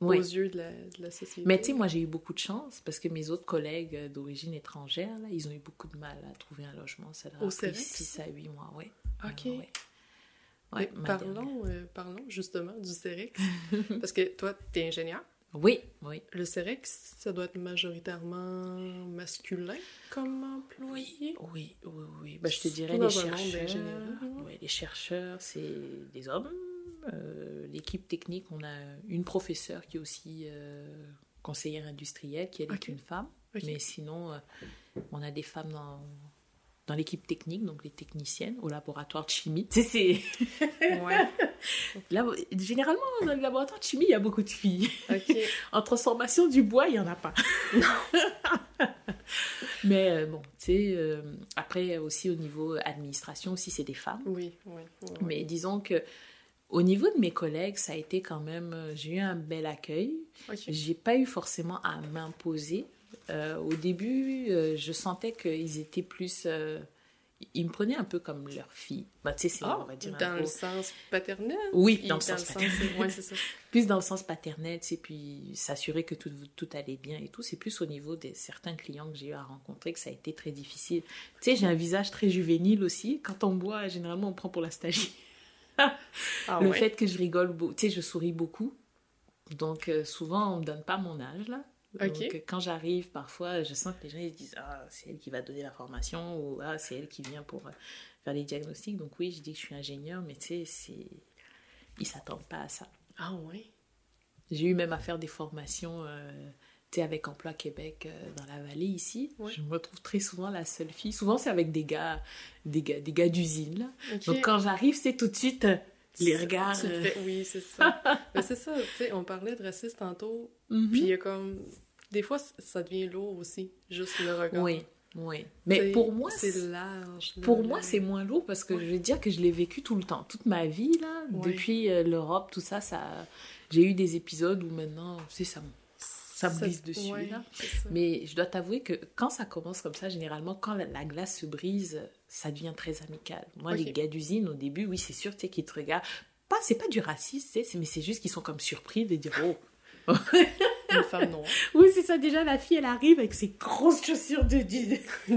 aux yeux de la, de la société. Mais tu sais, moi, j'ai eu beaucoup de chance parce que mes autres collègues euh, d'origine étrangère, là, ils ont eu beaucoup de mal à trouver un logement. Ça leur a Au pris Cerex? 6 à 8 mois, oui. Ok. Ouais. Ouais, parlons, euh, parlons justement du CEREX. <laughs> parce que toi, t'es ingénieur. Oui, oui. Le CEREX, ça doit être majoritairement masculin comme employé? Oui, oui, oui. Ben, je te dirais les chercheurs. hein. ouais, les chercheurs, c'est des hommes. Euh, L'équipe technique, on a une professeure qui est aussi euh, conseillère industrielle, qui elle est une femme. Mais sinon, euh, on a des femmes dans, dans l'équipe technique, donc les techniciennes, au laboratoire de chimie. Tu sais, c'est... Ouais. <laughs> Généralement, dans le laboratoire de chimie, il y a beaucoup de filles. <laughs> En transformation du bois, il n'y en a pas. <laughs> Mais euh, bon, tu sais, euh, après aussi au niveau administration aussi, c'est des femmes. Oui. Mais disons que au niveau de mes collègues, ça a été quand même, euh, j'ai eu un bel accueil. Ok. J'ai pas eu forcément à m'imposer. Euh, au début, euh, je sentais qu'ils étaient plus, euh, ils me prenaient un peu comme leur fille. Bah, tu sais, c'est Ah, on va dire dans le sens paternel? Oui, dans le sens paternel. Oui, c'est ça. <laughs> plus dans le sens paternel, tu sais, puis s'assurer que tout, tout allait bien et tout. C'est plus au niveau des certains clients que j'ai eu à rencontrer que ça a été très difficile. Tu sais, j'ai un visage très juvénile aussi. Quand on boit, généralement, on prend pour la stagiaire. Ah le ouais? fait que je rigole, tu sais, je souris beaucoup. Donc, souvent, on me donne pas mon âge, là. Donc, quand j'arrive, parfois, je sens que les gens ils se disent Ah, c'est elle qui va donner la formation ou Ah, c'est elle qui vient pour euh, faire les diagnostics. Donc, oui, je dis que je suis ingénieur, mais tu sais, ils s'attendent pas à ça. Ah ouais? J'ai eu même à faire des formations euh, tu sais, avec Emploi Québec euh, dans la vallée ici. Ouais. Je me retrouve très souvent la seule fille. Souvent, c'est avec des gars, des gars, des gars d'usine. Donc, quand j'arrive, c'est tout de suite les regards. Tu le euh, fais- Oui, c'est ça. Mais <laughs> c'est ça, tu sais, on parlait de racisme tantôt, mhm. puis il y a comme... Des fois, ça devient lourd aussi, juste le regard. Oui, oui. Mais pour moi, c'est c'est- large. pour moi, c'est moins lourd parce que je vais dire que je l'ai vécu tout le temps, toute ma vie là, depuis euh, l'Europe, tout ça, ça, j'ai eu des épisodes où maintenant, sais, ça, ça me glisse dessus. ouais, là. ça. Mais je dois t'avouer que quand ça commence comme ça, généralement, quand la, la glace se brise, ça devient très amical. Moi, les gars d'usine, au début, oui, c'est sûr, tu sais, qu'ils te regardent. Pas, c'est pas du racisme, mais c'est juste qu'ils sont comme surpris de dire, oh. <laughs> Une femme noire. <laughs> oui, c'est ça, déjà, la fille, elle arrive avec ses grosses chaussures de... de-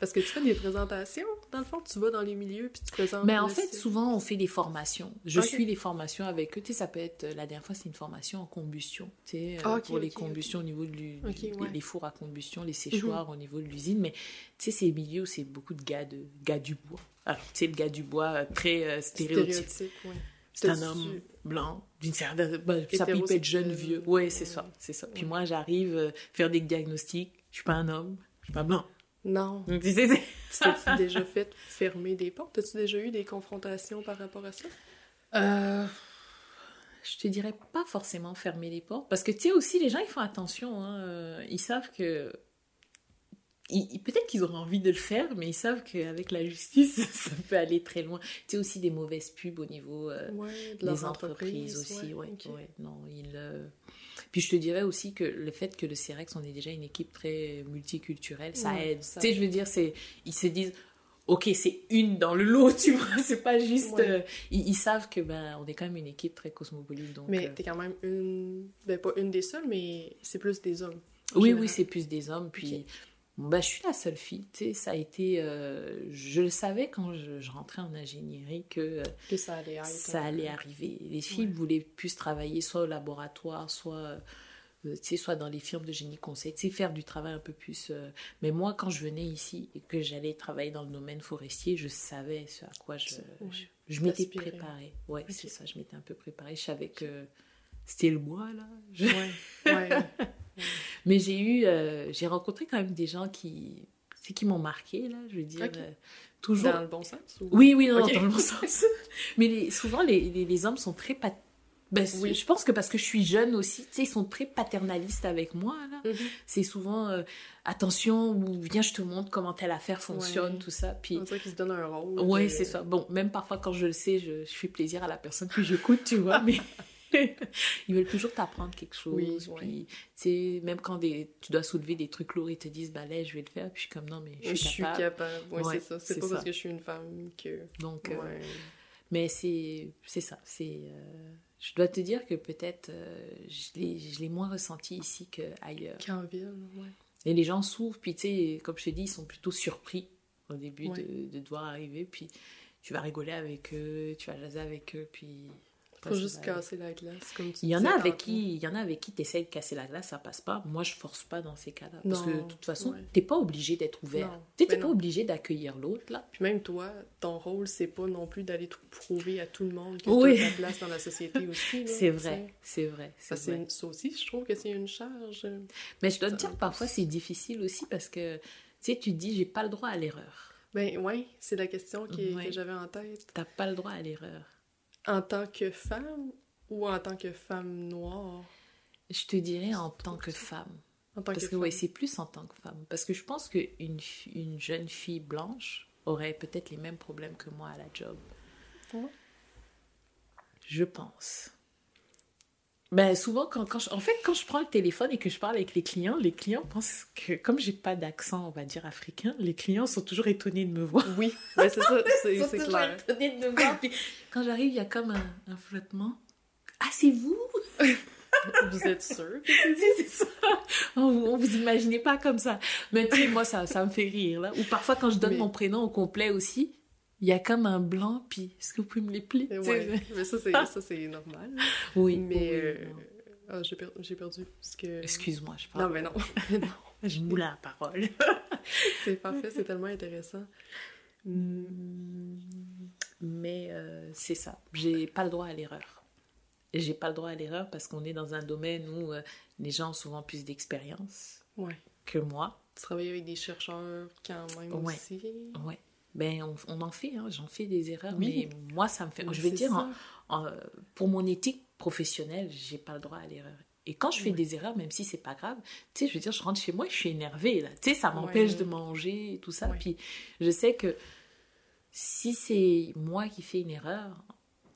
Parce que tu fais des présentations, dans le fond, tu vas dans les milieux puis tu présentes. Mais en le fait, site. souvent, on fait des formations. Je suis les formations avec eux. Tu sais, ça peut être, la dernière fois, c'est une formation en combustion. Tu sais, euh, pour les combustions au niveau de du- ouais. les fours à combustion, les séchoirs au niveau de l'usine. Mais tu sais, c'est milieux où c'est beaucoup de gars, de, gars du bois. Alors, tu sais, le gars du bois, euh, très euh, stéréotype. Stéréotype, ouais. C'est un homme blanc, d'une certaine. bah, ça peut Hétérosexuel. être jeune, vieux. Ouais, c'est ça, c'est ça. Puis moi, j'arrive euh, faire des diagnostics. Je suis pas un homme, je suis pas blanc. Non. <laughs> Tu T'as-tu déjà fait fermer des portes? T'as-tu déjà eu des confrontations par rapport à ça? Euh, je te dirais pas forcément fermer les portes. Parce que, tu sais, aussi, les gens, ils font attention. hein, euh, Ils savent que. Peut-être qu'ils auraient envie de le faire, mais ils savent qu'avec la justice, <laughs> ça peut aller très loin. Tu sais, aussi des mauvaises pubs au niveau euh, Ouais, de des entreprises entreprise aussi. Ouais, ok. ouais, non, ils, euh, Puis je te dirais aussi que le fait que le CEREX, on est déjà une équipe très multiculturelle, ça aide. tu sais, je veux dire, c'est, ils se disent, ok, c'est une dans le lot, <laughs> tu vois, c'est pas juste. Ouais. euh, ils, ils savent que ben, on est quand même une équipe très cosmopolite. Donc, Mais euh, t'es quand même une. Ben, pas une des seules, mais c'est plus des hommes. oui, général. oui, c'est plus des hommes. Puis, ben, je suis la seule fille, tu sais, ça a été. euh, je le savais quand je, je rentrais en ingénierie que. euh, Que ça allait ça arriver. Les filles Ouais. voulaient plus travailler soit au laboratoire, soit, euh, tu sais, soit dans les firmes de génie conseil, tu sais, faire du travail un peu plus. Mais moi, quand je venais ici et que j'allais travailler dans le domaine forestier, je savais ce à quoi je, Ouais. je, je m'étais préparée. Ouais, c'est ça, je m'étais un peu préparée. Je savais que c'était le bois, là. Je- Ouais, ouais. <laughs> Mais j'ai eu, euh, j'ai rencontré quand même des gens qui, sais, qui m'ont marqué, là, je veux dire. Euh, toujours. Dans le bon sens? Ou... Oui, oui, non, dans le bon sens. <laughs> Mais les- souvent, les, les, les hommes sont très... pat- Ben, Oui. Je pense que parce que je suis jeune aussi, tu sais, ils sont très paternalistes avec moi, là. Mhm. C'est souvent, euh, attention, ou viens, je te montre comment telle affaire fonctionne, Ouais. tout ça. Puis, On dirait qu'ils se donnent un rôle. que- c'est ça. Bon, même parfois, quand je le sais, je, je fais plaisir à la personne que j'écoute, tu vois, <laughs> mais... ils veulent toujours t'apprendre quelque chose. Oui, puis, ouais. même quand des, tu dois soulever des trucs lourds, ils te disent, bah là, je vais le faire. Puis je suis comme, non, mais je Je suis suis capable. capable. Oui, Ouais, c'est ça. C'est pas ça. parce que je suis une femme que. Donc, euh. Mais c'est ça. C'est euh, je dois te dire que peut-être euh, je l'ai je l'ai moins ressenti ici qu'ailleurs. Qu'en ville, ouais. Et les gens s'ouvrent, puis tu sais, comme je te dis, ils sont plutôt surpris au début de, de devoir arriver. Puis tu vas rigoler avec eux, tu vas jaser avec eux, puis. Faut ça, ça juste casser la glace, comme tu Il y en a avec qui, il y en a avec qui t'essayes de casser la glace, ça passe pas. Moi, je force pas dans ces cas-là, parce que de toute façon, ouais. t'es pas obligé d'être ouvert. Tu mais pas obligé d'accueillir l'autre là. Puis même toi, ton rôle, c'est pas non plus d'aller prouver à tout le monde que Oui. tu as ta place dans la société <laughs> aussi. C'est vrai, c'est vrai, Ça, une- ça aussi, je trouve que c'est une charge. Mais je dois te dire, parfois c'est difficile aussi parce que tu sais, tu te dis, j'ai pas le droit à l'erreur. Ben ouais, c'est la question qui- Ouais. que j'avais en tête. T'as pas le droit à l'erreur. En tant que femme ou en tant que femme noire? Je te dirais en tant que femme. En tant Parce que femme. c'est plus en tant que femme. Parce que je pense qu'une une jeune fille blanche aurait peut-être les mêmes problèmes que moi à la job. Ouais. Je pense. Ben souvent, quand, quand je- en fait, quand je prends le téléphone et que je parle avec les clients, les clients pensent que, comme j'ai pas d'accent, on va dire africain, les clients sont toujours étonnés de me voir. <laughs> Oui, ben c'est ça, c'est Ils sont c'est toujours clair. étonnés de me voir. Puis quand j'arrive, il y a comme un, un flottement. Ah, c'est vous? <laughs> Vous êtes sûr? <laughs> c'est ça. On, on vous imaginez pas comme ça. Mais tu sais, moi, ça, ça me fait rire. Là. Ou parfois, quand je donne Mais- mon prénom au complet aussi, il y a comme un blanc, puis est-ce que vous pouvez me Tu sais, Ouais, mais ça, c'est ça, c'est normal. Oui, Mais oui, euh, non. ah, j'ai per- j'ai perdu. Parce que... Excuse-moi, je Non, parle. mais non. <laughs> <laughs> non. Je moule la parole. <laughs> C'est parfait, c'est tellement intéressant. Mm, Mais euh, c'est ça. J'ai pas le droit à l'erreur. J'ai pas le droit à l'erreur parce qu'on est dans un domaine où euh, les gens ont souvent plus d'expérience Ouais. que moi. Tu travailles avec des chercheurs quand même Ouais. aussi. Ouais. Ben, on, on en fait, hein. j'en fais des erreurs, Oui. mais moi, ça me fait. Je vais dire, ça. en- en- pour mon éthique professionnelle, j'ai pas le droit à l'erreur. Et quand je fais des erreurs, même si c'est pas grave, tu sais, je veux dire, je rentre chez moi, je suis énervée, là. Tu sais, ça m'empêche de manger et tout ça. Puis je sais que si c'est moi qui fais une erreur,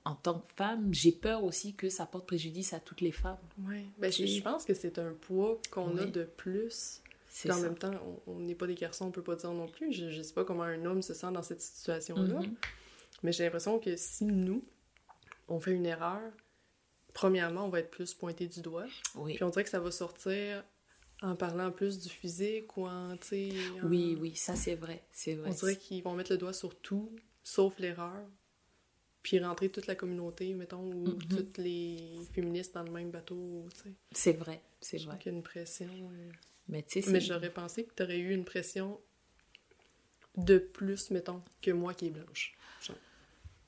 en tant que femme, j'ai peur aussi que ça porte préjudice à toutes les femmes. Oui, ben, je, je pense que c'est un poids qu'on a de plus. Puis en ça. même temps, on- n'est pas des garçons, on peut pas dire non plus. Je, je sais pas comment un homme se sent dans cette situation-là. Mhm. Mais j'ai l'impression que si nous, on fait une erreur, premièrement, on va être plus pointé du doigt. Oui. Puis on dirait que ça va sortir en parlant plus du physique ou en, Oui, oui, ça c'est vrai, c'est vrai. On dirait qu'ils vont mettre le doigt sur tout, sauf l'erreur. Puis rentrer toute la communauté, mettons, ou Mhm. toutes les féministes dans le même bateau, tu sais. C'est vrai, c'est vrai. qu'il y a une pression. euh, Mais tu sais, Mais c'est- j'aurais pensé que tu aurais eu une pression de plus, mettons, que moi qui est blanche.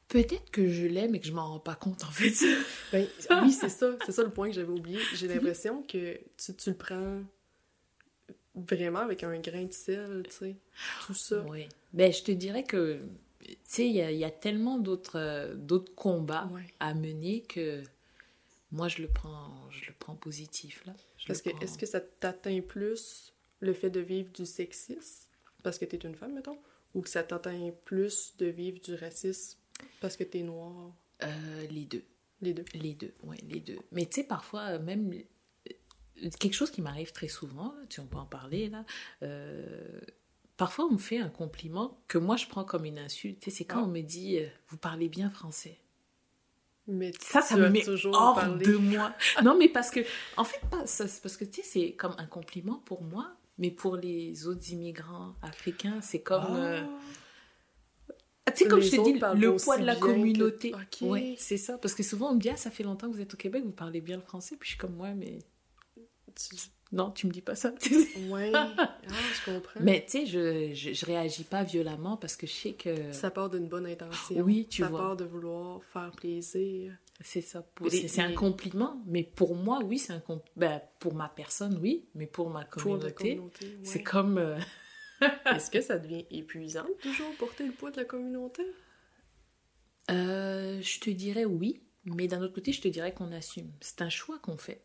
peut-être que je l'aime et que je m'en rends pas compte en fait. <laughs> Ben, oui, c'est ça. C'est ça le point que j'avais oublié. J'ai l'impression que tu, tu le prends vraiment avec un grain de sel, tu sais. Tout ça. Oui. Ben, je te dirais que, tu sais, il y, a- il y a tellement d'autres euh, d'autres combats Ouais. à mener que moi, je le prends, je le prends positif, là. Je Parce que prends- est-ce que ça t'atteint plus le fait de vivre du sexisme parce que t'es une femme, mettons, ou que ça t'atteint plus de vivre du racisme parce que t'es noire? Euh, les deux. Les deux. Les deux, ouais, les deux. Mais tu sais, parfois, euh, même euh, quelque chose qui m'arrive très souvent, là, tu on peut en parler là. euh, parfois, on me fait un compliment que moi je prends comme une insulte. Tu sais, c'est quand Ah. on me dit euh, vous parlez bien français. Mais Ça, ça me met hors parlé. de moi. Non, mais parce que, en fait, pas, ça, c'est parce que tu sais, c'est comme un compliment pour moi, mais pour les autres immigrants africains, c'est comme. Ah. euh, ah, tu sais, comme Les je dis, parlent le poids de la que- communauté. Ok. Ouais, c'est ça. Parce que souvent, on me dit, ah, ça fait longtemps que vous êtes au Québec, vous parlez bien le français. Puis je suis comme, ouais, mais Tu- non, tu me dis pas ça. <laughs> Ouais. Ah, je comprends. mais tu sais, je, je, je réagis pas violemment parce que je sais que Ça part d'une bonne intention. Oui, tu ça vois. part de vouloir faire plaisir. c'est ça. Pour- C'est un compliment. Mais pour moi, oui, c'est un compliment. Ben, pour ma personne, oui. Mais pour ma Pour communauté, la communauté. ouais. c'est comme. euh, <laughs> Est-ce que ça devient épuisant de toujours porter le poids de la communauté? Euh, je te dirais oui, mais d'un autre côté, je te dirais qu'on assume. C'est un choix qu'on fait.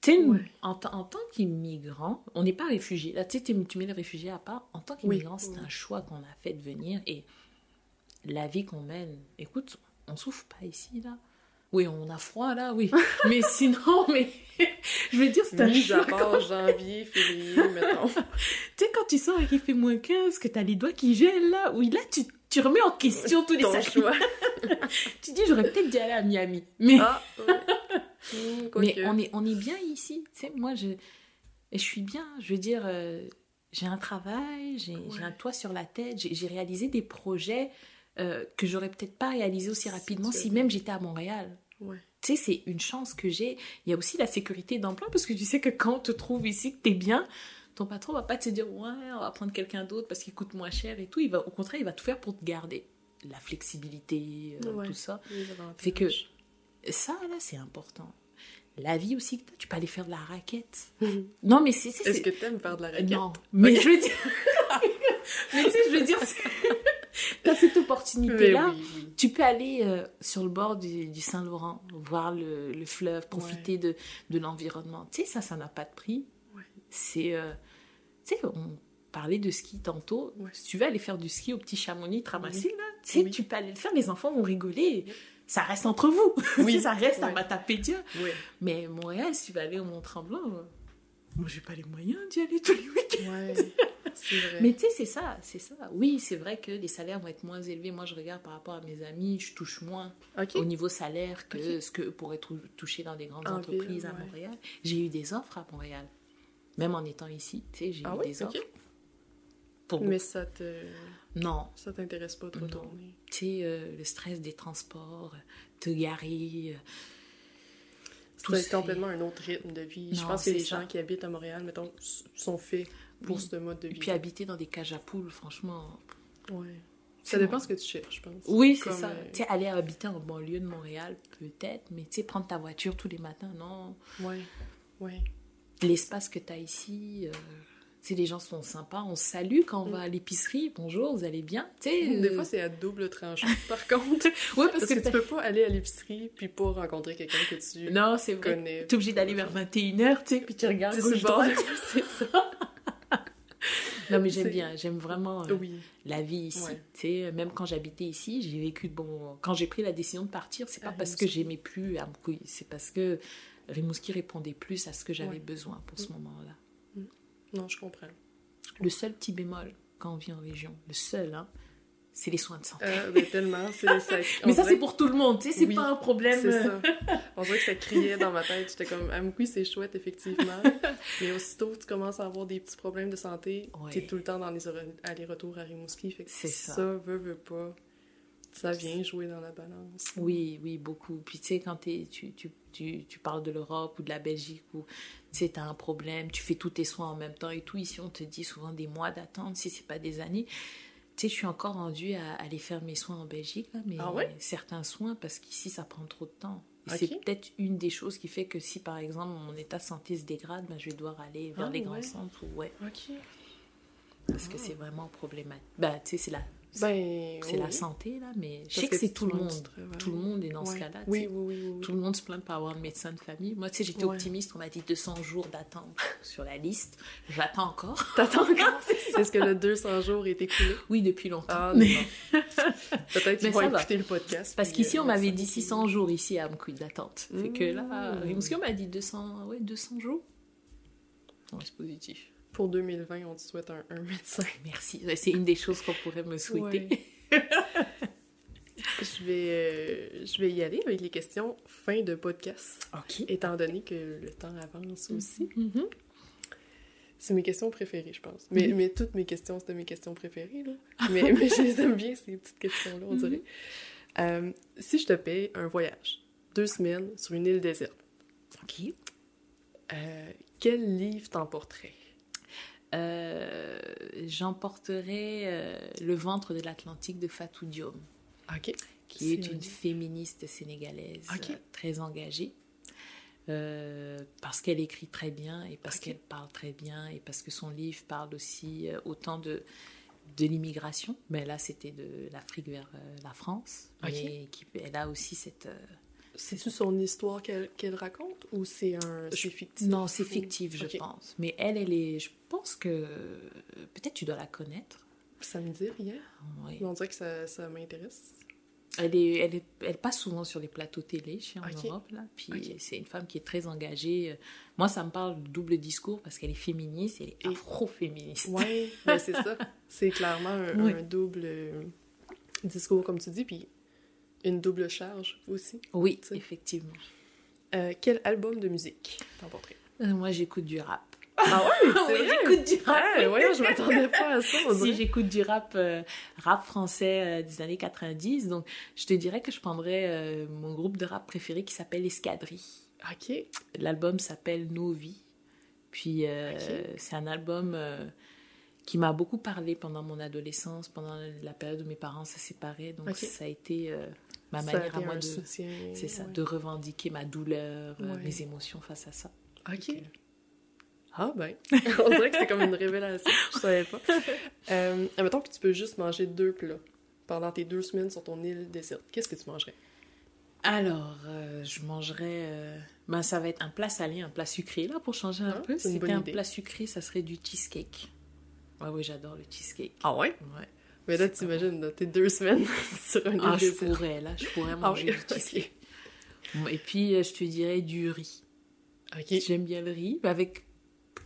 Tu sais, Ouais. en, en tant qu'immigrant, on n'est pas réfugié. Là, tu sais, tu mets les réfugiés à part. En tant qu'immigrant, Oui. c'est un choix qu'on a fait de venir et la vie qu'on mène. Écoute, on souffre pas ici, là. Oui, on a froid, là, oui. <laughs> mais sinon, mais <laughs> je veux dire, c'est un choix. à part janvier, <laughs> février, mettons. Tu sais, quand tu sors et qu'il fait moins 15, que t'as les doigts qui gèlent, là, oui, là, tu, tu remets en question tous les sacrifices. choix. Tu dis, j'aurais peut-être dû aller à Miami. Mais Ah, ouais. Hmm, Mais on est, on est bien ici. Tu sais, moi, je, je suis bien. Je veux dire, euh, j'ai un travail, j'ai un toit sur la tête, j'ai réalisé des projets euh, que j'aurais peut-être pas réalisé aussi Si rapidement tu si même j'étais à Montréal. Ouais. Tu sais, c'est une chance que j'ai. Il y a aussi la sécurité d'emploi parce que tu sais que quand on te trouve ici, que t'es bien, ton patron va pas te dire ouais, on va prendre quelqu'un d'autre parce qu'il coûte moins cher et tout. Il va, au contraire, il va tout faire pour te garder. La flexibilité, euh, Ouais. tout ça. Fait que ça, là, c'est important. La vie aussi, que tu peux aller faire de la raquette. <laughs> Non, mais c'est... Est-ce que t'aimes faire de la raquette? Non, mais je veux dire... <laughs> mais tu sais, je veux dire, <laughs> t'as cette opportunité-là. oui, oui. Tu peux aller euh, sur le bord du, du Saint-Laurent, voir le, le fleuve, profiter de, de l'environnement. Tu sais, ça, ça n'a pas de prix. Ouais. C'est... euh, tu sais, on parlait de ski tantôt. Ouais. Si tu veux aller faire du ski au petit Chamonix, te ramasser, là, tu sais, tu peux aller le faire. Les enfants vont rigoler. Ça reste entre vous. <laughs> Oui. ça reste à. Matapédia. Ouais. Mais Montréal, si tu vas aller au Mont-Tremblant, euh, moi, j'ai pas les moyens d'y aller tous les <laughs> week-ends. Vrai. Mais tu sais, c'est ça, c'est ça. Oui, c'est vrai que les salaires vont être moins élevés. Moi, je regarde par rapport à mes amis, je touche moins au niveau salaire que ce que pourraient trou- toucher dans des grandes En entreprises à ouais. Montréal. J'ai eu des offres à Montréal. Même en étant ici, tu sais, j'ai Ah eu oui? des offres. Pour Mais ça te... Non, Ça t'intéresse pas de retourner? tu sais, euh, le stress des transports, te garer. euh, C'est complètement un autre rythme de vie. je pense que les ça. gens qui habitent à Montréal, mettons, sont faits pour Oui. ce mode de vie. Et puis habiter dans des cages à poules, franchement. Ouais. Ça dépend bon. ce que tu cherches, je pense. Oui, c'est ça. euh, Tu sais, aller habiter en banlieue de Montréal, peut-être, mais tu sais, prendre ta voiture tous les matins, non. Ouais. Ouais. L'espace que tu as ici, euh, tu sais, les gens sont sympas, on salue quand on Mm. va à l'épicerie, bonjour, vous allez bien. Tu sais, Des euh, fois, c'est à double tranchant, <laughs> par contre. ouais, Parce, parce, que, que, tu peux pas aller à l'épicerie puis pas rencontrer quelqu'un que tu Non, c'est vrai. T'es obligé d'aller vers 21h, tu sais, puis tu regardes gauche <laughs> droite. c'est ça. <laughs> Non, mais j'aime bien, j'aime vraiment euh, Oui. la vie ici. Ouais. Sais, même quand j'habitais ici, j'ai vécu. Bon, quand j'ai pris la décision de partir, c'est pas À parce que j'aimais plus Amkoui, c'est parce que Rimouski répondait plus à ce que j'avais Ouais. besoin pour ce moment-là. Non, je comprends. Le seul petit bémol quand on vit en région, le seul, hein, c'est les soins de santé. Euh, ben, tellement. c'est- ça, <laughs> on mais ça, c'est pour tout le monde, tu sais, c'est Oui, pas un problème. C'est ça. <laughs> On dirait que ça criait dans ma tête. J'étais comme, Amkoui, c'est chouette, effectivement. <laughs> Mais aussitôt que tu commences à avoir des petits problèmes de santé, Ouais. t'es tout le temps dans les allers-retours à Rimouski. Fait que C'est ça. ça. veut, veut pas. Ça vient jouer dans la balance. Oui, oui, beaucoup. Puis tu sais, quand t'es- tu, tu, tu, tu parles de l'Europe ou de la Belgique, où tu sais, t'as un problème, tu fais tous tes soins en même temps et tout, ici on te dit souvent des mois d'attente, si c'est pas des années. Tu sais, je suis encore rendue à aller faire mes soins en Belgique, là, mais Ah ouais? certains soins, parce qu'ici ça prend trop de temps. C'est peut-être une des choses qui fait que si par exemple mon état de santé se dégrade, ben, je vais devoir aller vers Ah les ouais? grands centres. ou- Ouais, parce que c'est vraiment problématique. Ben, tu sais, c'est la, Ben, c'est oui. la santé, là, mais je Parce sais que c'est tout le monde. Tout le monde est dans ce cas-là. Oui, oui, oui. Tout le monde se plaint de pas avoir de médecin de famille. Moi, tu sais, j'étais Ouais. optimiste. On m'a dit 200 jours d'attente <laughs> sur la liste. J'attends encore. <laughs> T'attends encore? <laughs> Est-ce que le 200 jours est écoulé? Oui, depuis longtemps. Ah, Mais-. Peut-être qu'ils vont ça va. écouter le podcast. Parce qu'ici, euh, on m'avait ça- dit 600 jours ici à Amkoui d'attente. Fait que là, Mmh. On m'a dit 200, ouais, 200 jours. C'est positif. Pour 2020, on te souhaite un, un médecin. <laughs> Merci. Ouais, C'est une des choses qu'on pourrait me souhaiter. Ouais. je, vais, euh, je vais y aller avec les questions fin de podcast, Ok. étant donné que le temps avance aussi. Mhm. C'est mes questions préférées, je pense. Mais, Mhm. mais toutes mes questions, c'était mes questions préférées. Là. Mais, mais je les aime bien, ces petites questions-là, on Mhm. dirait. Euh, si je te paye un voyage, deux semaines sur une île déserte, Ok. euh, quel livre t'emporterais? Euh, J'emporterai euh, Le ventre de l'Atlantique de Fatou Diom. Qui est C'est- une féministe sénégalaise euh, très engagée. euh, parce qu'elle écrit très bien et parce qu'elle parle très bien et parce que son livre parle aussi euh, autant de, de l'immigration, mais là c'était de l'Afrique vers euh, la France, Ok. mais qui, elle a aussi cette... euh, C'est-tu son histoire qu'elle qu'elle raconte ou c'est un c'est fictif? non, c'est fictif je pense, mais elle, elle est... Je pense que... euh, Peut-être tu dois la connaître. Ça me dit rien. Oui. On dirait que ça, ça m'intéresse. Elle, est, elle, est- elle passe souvent sur les plateaux télé chez en. Europe. Là. Puis c'est une femme qui est très engagée. Moi, ça me parle de double discours parce qu'elle est féministe et elle est Et- afro-féministe. Ouais, ben c'est ça. <laughs> C'est clairement un, Oui. un double euh, discours, comme tu dis, puis une double charge aussi. Oui, effectivement. Euh, quel album de musique t'emporterais? Euh, moi, j'écoute du rap. Ah ouais, <laughs> Oui, j'écoute du rap. Ouais, voyons, je m'attendais pas à ça, <laughs> Si j'écoute du rap, euh, rap français euh, des années 90, donc je te dirais que je prendrais euh, mon groupe de rap préféré qui s'appelle Escadrille. Ok. L'album s'appelle Nos vies. Puis c'est un album qui m'a beaucoup parlé pendant mon adolescence, pendant la période où mes parents se séparaient. Donc ça a été ma manière à moi de, soutien. c'est ça, ouais. de revendiquer ma douleur, Ouais. mes émotions face à ça. Ok. Ah ben, <laughs> on dirait que c'est comme une révélation, je savais pas. <laughs> Euh, admettons que tu peux juste manger deux plats pendant tes deux semaines sur ton île déserte. Qu'est-ce que tu mangerais? Alors, euh, je mangerais. euh, Ben, ça va être un plat salé, un plat sucré, là, pour changer un Ah, peu. Si c'était un idée. plat sucré, ça serait du cheesecake. Ouais, oui, j'adore le cheesecake. Ah ouais? Ouais. Mais là, t'imagines, là, tes deux semaines <laughs> sur un île Ah, je pourrais, là, je pourrais Ah manger oui, du cheesecake. Et puis, euh, je te dirais du riz. Ok. J'aime bien le riz. mais avec.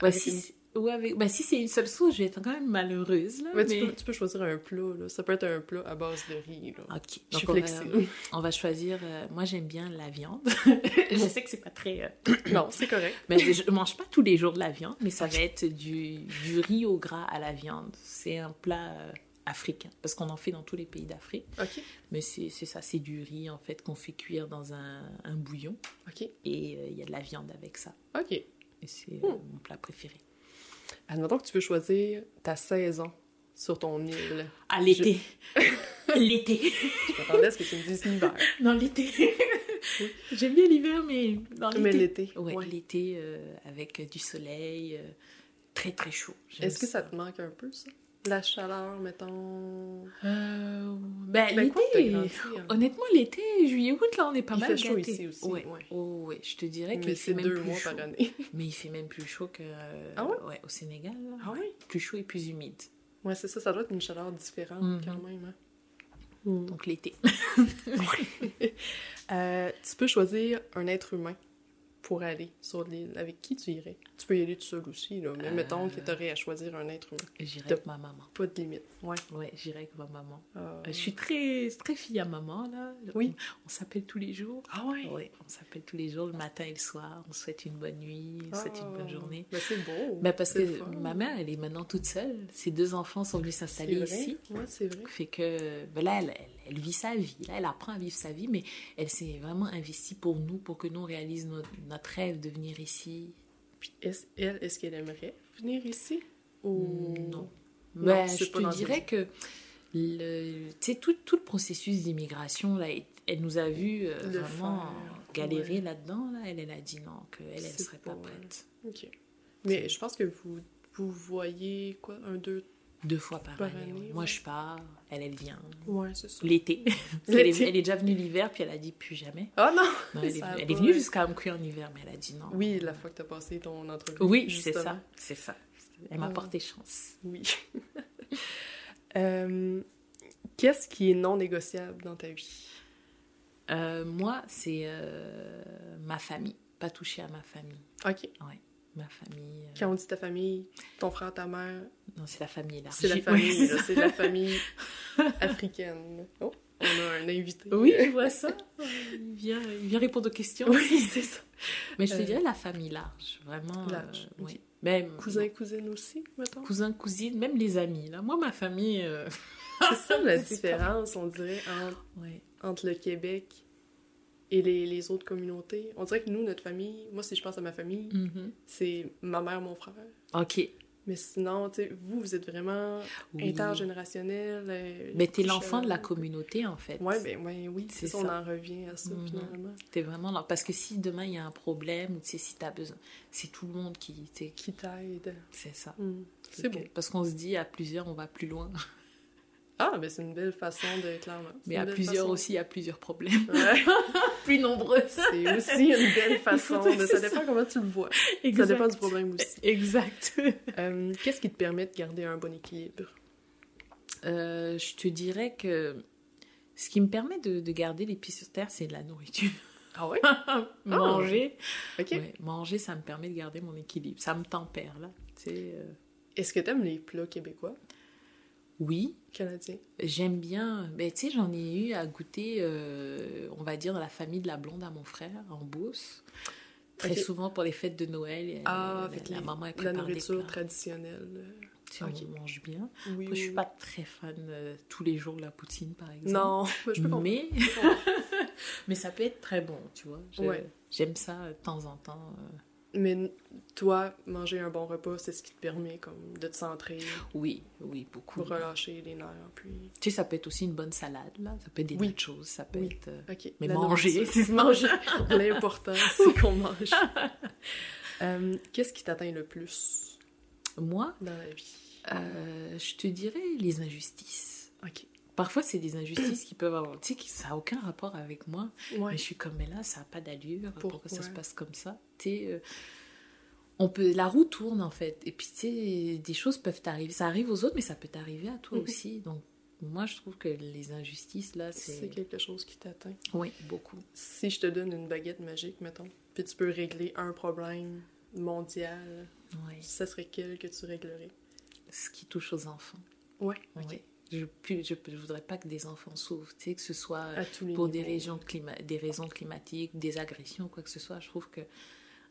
Bah, Avec si, une- c'est- ouais, avec... bah, si c'est une seule sauce, je vais être quand même malheureuse. Là, Mais, mais... tu, peux, tu peux choisir un plat, là. Ça peut être un plat à base de riz, là. Ok. Je suis Donc, on va-. On va choisir. euh, moi, j'aime bien la viande. <laughs> je sais que c'est pas très. euh, <clears throat> non, c'est correct. Mais je mange pas tous les jours de la viande, mais ça va être du, du riz au gras à la viande. C'est un plat euh, africain, parce qu'on en fait dans tous les pays d'Afrique. Ok. Mais c'est ça, c'est du riz en fait qu'on fait cuire dans un, un bouillon Ok. et euh, il y a de la viande avec ça. Ok. Et c'est euh, Hmm. mon plat préféré. Admettons que tu peux choisir ta saison sur ton île. À l'été. <laughs> l'été. Je m'attendais à ce que tu me dises l'hiver. <laughs> Dans l'été. J'aime bien l'hiver, mais dans l'été. Mais l'été. Ouais, ouais. l'été euh, avec du soleil, euh, très très chaud. Est-ce que ça te manque un peu, ça? La chaleur, mettons. Euh, ben, Ben, que l'été, hein? honnêtement, l'été, juillet, août, là, on est pas Il mal fait chaud ici aussi, Ouais. ouais. Oh, ouais, je te dirais qu'il c'est fait même deux plus mois chaud. par année. <laughs> Mais il fait même plus chaud que... euh, Ah ouais? au Sénégal. là. Ah ouais? Plus chaud et plus humide. Ouais, c'est ça, ça doit être une chaleur différente Mhm. quand même. hein. Mm. Donc l'été. <laughs> <laughs> Euh, tu peux choisir un être humain pour aller sur l'île. Avec qui tu irais? Tu peux y aller tout seul aussi, là. Mais Euh. mettons que tu aurais à choisir un être humain. J'irai Top. avec ma maman. Pas de limite. Ouais. Ouais, j'irai avec ma maman. Euh, Euh, Je suis très, très fille à maman, là. Oui. On, on s'appelle tous les jours. Ah ouais? Ouais, on s'appelle tous les jours, le matin et le soir. On souhaite une bonne nuit, on souhaite une bonne Ah. journée. Ben, c'est beau. Ben parce que fun. ma mère, elle est maintenant toute seule. Ses deux enfants sont venus s'installer ici. Ouais, c'est vrai. Fait que ben là, elle, elle- elle vit sa vie. Là, elle apprend à vivre sa vie, mais elle s'est vraiment investie pour nous, pour que nous on réalise notre, notre rêve de venir ici. Puis, est-ce, elle, est-ce qu'elle aimerait venir ici? Ou... Non. Ben, je te dirais que le, tout, tout le processus d'immigration, là, elle- nous a vu euh, vraiment faire, galérer ouais. là-dedans. Là. Elle, elle a dit non, qu'elle, elle ne serait pas pas- prête. OK. Mais je pense que vous, vous voyez, quoi, un, deux... Deux fois par, Par année. année, ouais. ouais. Moi, je pars, elle, elle vient. Ouais, c'est ça. L'été. <laughs> Est, elle est déjà venue l'hiver, puis elle a dit plus jamais. Ah non! Non, elle, est, <laughs> Ça elle va, est venue ouais. jusqu'à me cuire en hiver, mais elle a dit non. Oui, la fois que t'as passé ton entrevue. Oui, c'est ça. C'est ça. Elle m'a Ah. porté chance. Oui. <laughs> Euh, Qu'est-ce qui est non négociable dans ta vie? Euh, moi, c'est euh, ma famille. Pas toucher à ma famille. OK. Ouais, ma famille. euh, Quand on dit ta famille, ton frère, ta mère, Non, c'est la famille élargie. c'est la famille, c'est la famille <laughs> africaine. Oh, on a un invité. Oui, je <laughs> vois ça. Il vient, il vient répondre aux questions. Oui, c'est ça. Mais je te Euh, dirais la famille large, vraiment. Large, euh, ok. oui. Même Cousin, cousine aussi, mettons? cousin, cousine, même les amis. Là, moi, ma famille. euh, C'est ça la <laughs> différence, on dirait, entre, ouais. entre le Québec et les, les autres communautés. On dirait que nous, notre famille, moi, si je pense à ma famille, Mhm. c'est ma mère, mon frère. Ok. Mais sinon, tu sais, vous, vous êtes vraiment Oui. intergénérationnel. euh, Mais t'es l'enfant de la euh, communauté, en fait. Ouais, ben ouais, oui, c'est ça, on en revient à ça, Mhm. finalement. T'es vraiment là. Parce que si demain il y a un problème, ou tu sais, si t'as besoin, c'est tout le monde qui. t'aide. C'est ça. Mm. Fait C'est beau. Parce qu'on se dit à plusieurs, on va plus loin. <laughs> Ah, ben c'est une belle façon de, clairement. Mais à plusieurs façon. aussi, il y a plusieurs problèmes. Ouais, <laughs> plus nombreux. c'est aussi une belle <laughs> façon de... Ça dépend ça. comment tu le vois. Ça Exact. dépend du problème aussi. <laughs> Exact. Euh, Qu'est-ce qui te permet de garder un bon équilibre? Euh, je te dirais que ce qui me permet de, de garder les pieds sur terre, c'est de la nourriture. Ah ouais? manger, OK. ouais, manger, ça me permet de garder mon équilibre. Ça me tempère, là. Tu sais, euh, Est-ce que t'aimes les plats québécois, Oui, canadiens? j'aime bien. Ben, tu sais, j'en ai eu à goûter, euh, on va dire, dans la famille de la blonde à mon frère, en Beauce. Très souvent pour les fêtes de Noël. euh, Ah, la, fait que la les- maman elle la nourriture traditionnelle. Tu sais, ok. on mange bien. Oui, Après, je suis oui. pas très fan euh, tous les jours de la poutine, par exemple. Non, <laughs> je peux comprendre. mais, <laughs> mais ça peut être très bon, tu vois. Ouais. J'aime ça euh, de temps en temps. euh. Mais toi, manger un bon repas, c'est ce qui te permet comme de te centrer Oui, oui, beaucoup. pour relâcher les nerfs. Puis... Tu sais, ça peut être aussi une bonne salade, là. Ça peut être des Oui. nachos, ça peut Oui. être... euh, OK. Mais la manger, manger. <laughs> L'important, c'est qu'on mange. <laughs> Euh, Qu'est-ce qui t'atteint le plus Moi, dans la vie? euh, je te dirais les injustices. OK. Parfois, c'est des injustices qui peuvent avoir... Tu sais, qui- ça n'a aucun rapport avec moi. Ouais. Mais je suis comme, mais là, ça n'a pas d'allure. Pourquoi, ça se passe comme ça? Tu sais, euh, on peut, la roue tourne en fait. Et puis, tu sais, des choses peuvent t'arriver. Ça arrive aux autres, mais ça peut t'arriver à toi Mhm. aussi. Donc, moi, je trouve que les injustices, là, C'est c'est. quelque chose qui t'atteint. Oui, beaucoup. Si je te donne une baguette magique, mettons, puis tu peux régler un problème mondial, Oui. ça serait quel que tu réglerais? Ce qui touche aux enfants. Ouais, ok. Oui. Je ne voudrais pas que des enfants souffrent, tu sais, que ce soit pour des, raisons clima des raisons climatiques, des agressions, quoi que ce soit. Je trouve que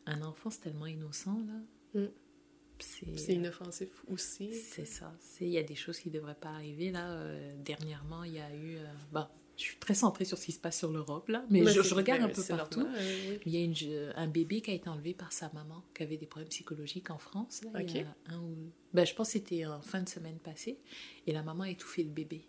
un enfant, c'est tellement innocent, là. Mm. C'est inoffensif aussi. C'est ça. Il y a des choses qui ne devraient pas arriver. Là, euh, dernièrement, il y a eu. euh, bon, je suis très centrée sur ce qui se passe sur l'Europe, là, mais, je, regarde un peu partout. normal, oui. Il y a une un bébé qui a été enlevé par sa maman, qui avait des problèmes psychologiques en France. Là, Il y Ok. a un ou... ben, je pense que c'était en fin de semaine passée. Et la maman a étouffé le bébé.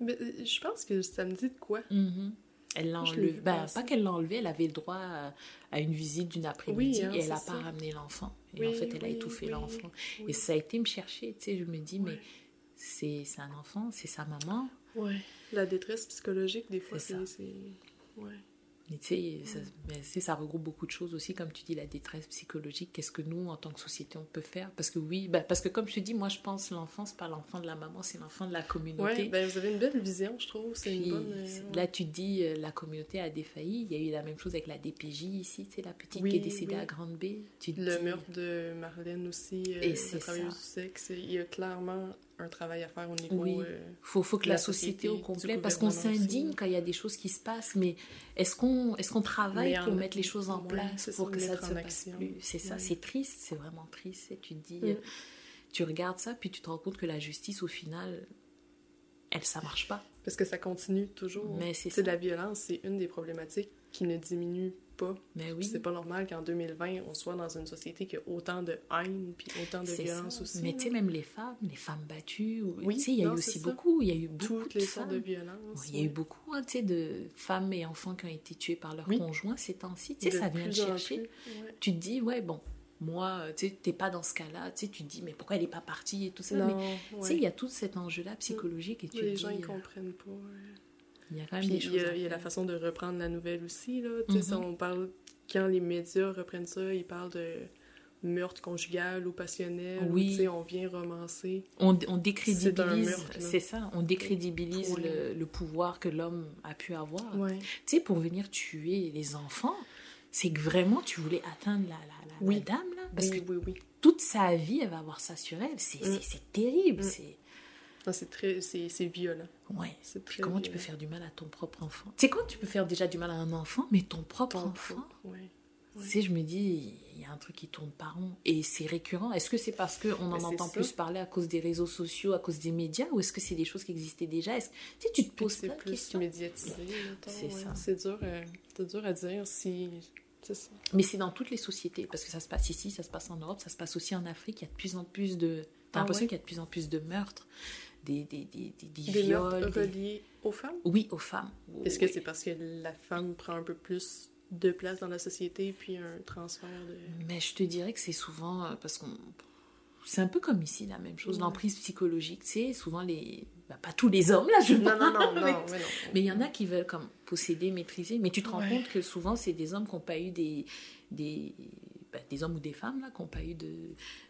Mais, euh, je pense que ça me dit de quoi. Mhm. Elle l'a enlevé. Ben, pas qu'elle l'a enlevé, elle avait le droit à, à une visite d'une après-midi Oui, hein, et elle n'a pas ramené l'enfant. Et Oui, en fait, elle a étouffé l'enfant. Et ça a été me chercher. Tu sais, je me dis, mais c'est un enfant, c'est sa maman. Ouais. La détresse psychologique, des fois, C'est Ouais. Mais tu sais, ça, ça regroupe beaucoup de choses aussi, comme tu dis, la détresse psychologique. Qu'est-ce que nous, en tant que société, on peut faire? Parce que oui, ben, parce que comme je te dis, moi, je pense l'enfant, c'est pas l'enfant de la maman, c'est l'enfant de la communauté. Ouais, ben vous avez une belle vision, je trouve. C'est une bonne. euh, là, tu dis, euh, la communauté a défailli. Il y a eu la même chose avec la DPJ ici, tu sais, la petite Oui, qui est décédée oui. à Grande Bay. Tu te Le dis- meurtre de Marlène aussi, euh, Et la c'est travailleuse du sexe, il y a clairement un travail à faire au niveau. Oui. euh, faut, faut que la société, société, au complet, parce qu'on s'indigne quand il y a des choses qui se passent, mais est-ce qu'on est qu'on travaille en- pour mettre les choses en place pour que ça ne se passe plus? C'est ça, c'est triste, c'est vraiment triste. Et tu te dis, euh, tu regardes ça, puis tu te rends compte que la justice, au final, elle, ça marche pas. Parce que ça continue toujours. Mais c'est la violence, c'est une des problématiques qui ne diminue pas. Mais Puis oui, C'est pas normal qu'en 2020, on soit dans une société qui a autant de haine puis autant de violence ça. aussi. Mais tu sais, même les femmes, les femmes battues, ou- Oui, tu sais, il y a eu aussi ça. beaucoup, il y a eu beaucoup toutes de les sortes de violences. Ouais, Il y a eu beaucoup hein, tu sais, de femmes et enfants qui ont été tués par leur Oui. conjoint ces temps-ci. Tu sais, ça vient te chercher. plus, ouais. tu te dis, ouais, bon, moi, tu sais, t'es pas dans ce cas-là, tu sais, tu te dis, mais pourquoi elle est pas partie et tout ça. Non, mais tu sais, il y a tout cet enjeu-là psychologique et tu les te gens dis, ils euh, comprennent pas. Il y a quand même Puis des il choses. y a, à il y a la façon de reprendre la nouvelle aussi. Là. Ça, Mhm. on parle, quand les médias reprennent ça, ils parlent de meurtre conjugal ou passionnel. ou, Oui. on vient romancer. On, décrédibilise, c'est ça, on décrédibilise le, le pouvoir que l'homme a pu avoir. Ouais. Tu sais, pour venir tuer les enfants, c'est que vraiment tu voulais atteindre la, la, la, Oui. la dame, là. Parce oui, que oui, oui. toute sa vie, elle va avoir ça sur elle. C'est Mm. terrible. Mm. C'est... C'est très, c'est, c'est violent. Ouais. C'est Puis très comment tu peux violent. faire du mal à ton propre enfant? Tu sais quoi, tu peux faire déjà du mal à un enfant, mais ton propre Ton enfant propre, ouais. Tu sais, je me dis, il y a un truc qui tourne pas rond. Et c'est récurrent. Est-ce que c'est parce qu'on en Mais c'est entend plus parler à cause des réseaux sociaux, à cause des médias, ou est-ce que c'est des choses qui existaient déjà? Est-ce... Tu sais, tu te poses c'est plein de plus questions. médiatisé. mettons, C'est ouais. ça. C'est dur, euh, c'est dur à dire si. C'est ça. Mais c'est dans toutes les sociétés, parce que ça se passe ici, ça se passe en Europe, ça se passe aussi en Afrique. Il y a de plus en plus de. T'as Ah l'impression ouais? qu'il y a de plus en plus de meurtres, des, des, des, des, des Des viols. reliés aux femmes? Oui, aux femmes. Est-ce que c'est parce que la femme prend un peu plus de place dans la société puis un transfert de. Mais je te dirais que c'est souvent euh, parce qu'on. C'est un peu comme ici, la même chose. Ouais. L'emprise psychologique, tu sais, souvent les. bah, pas tous les hommes, là, je Non, non, non, non, <laughs> mais- mais non. Mais il y en a qui veulent comme posséder, maîtriser. Mais tu te rends Ouais. compte que souvent, c'est des hommes qui n'ont pas eu des, des, bah, des hommes ou des femmes là, qui n'ont pas eu de,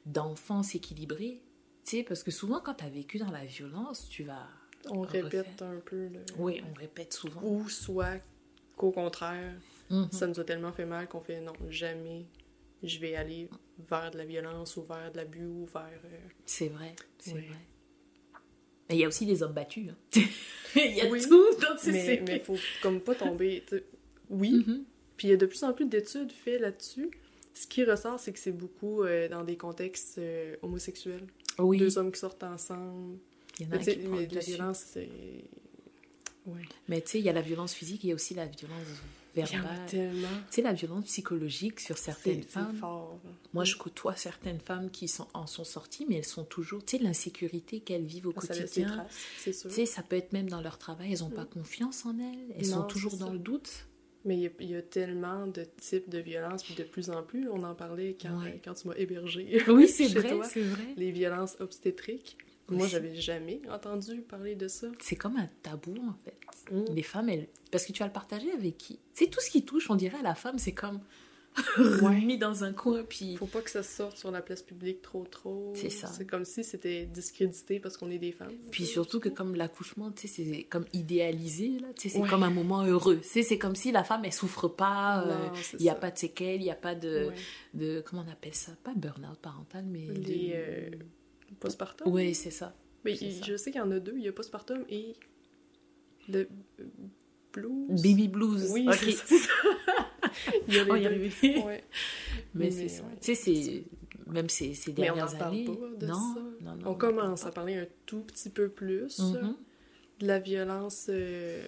d'enfance équilibrée. Sais, parce que souvent, quand tu as vécu dans la violence, tu vas. On refaire. répète un peu le. Oui, on répète souvent. Ou soit qu'au contraire, Mhm. ça nous a tellement fait mal qu'on fait non, jamais je vais aller vers de la violence ou vers de l'abus ou vers. euh, C'est vrai, c'est Oui. vrai. Mais il y a aussi les hommes battus. hein. <laughs> il y a Oui, tout dans ces Mais mais faut comme pas tomber. Oui, Mhm. puis il y a de plus en plus d'études faites là-dessus. Ce qui ressort, c'est que c'est beaucoup euh, dans des contextes euh, homosexuels. Oui, Deux hommes qui sortent ensemble. il y en a Mais, qui mais de la violence, c'est. Ouais. Mais tu sais, il y a la violence physique, il y a aussi la violence verbale. Tu sais, la violence psychologique sur certaines femmes. fort. Moi, je côtoie certaines femmes qui sont, en sont sorties, mais elles sont toujours, tu sais, l'insécurité qu'elles vivent au quotidien. Tu sais, ça peut être même dans leur travail, elles n'ont pas confiance en elles, elles Non, sont toujours dans ça. le doute. Mais il y, a, il y a tellement de types de violences, puis de plus en plus, on en parlait quand, Ouais. quand tu m'as hébergé. <laughs> Oui, c'est vrai, c'est vrai. Les violences obstétriques. Moi, j'avais jamais entendu parler de ça. C'est comme un tabou, en fait. Mm. Les femmes, elles... Parce que tu vas le partager avec qui? C'est tout ce qui touche, on dirait, à la femme, c'est comme <laughs> mis dans un coin, puis... Faut pas que ça sorte sur la place publique trop trop. C'est ça. C'est comme si c'était discrédité parce qu'on est des femmes. Puis surtout que comme l'accouchement, tu sais, c'est comme idéalisé, là, tu sais, c'est Ouais. comme un moment heureux. Tu sais, c'est comme si la femme, elle souffre pas, euh, il n'y a pas de séquelles, il n'y a pas de, Ouais. de... Comment on appelle ça? Pas burn-out parental, mais... Les de- euh, postpartum. Ouais, c'est ça. Mais il- je sais qu'il y en a deux. Il y a postpartum et le euh, blues. Baby blues. Oui, c'est ça. Il y a les On y. Ouais. Mais, Mais c'est ça. Tu sais, c'est... Même ces, ces Mais on dernières n'en parle années... pas de non, ça. non, non, On commence à parler un tout petit peu plus. Mhm. de la violence, euh,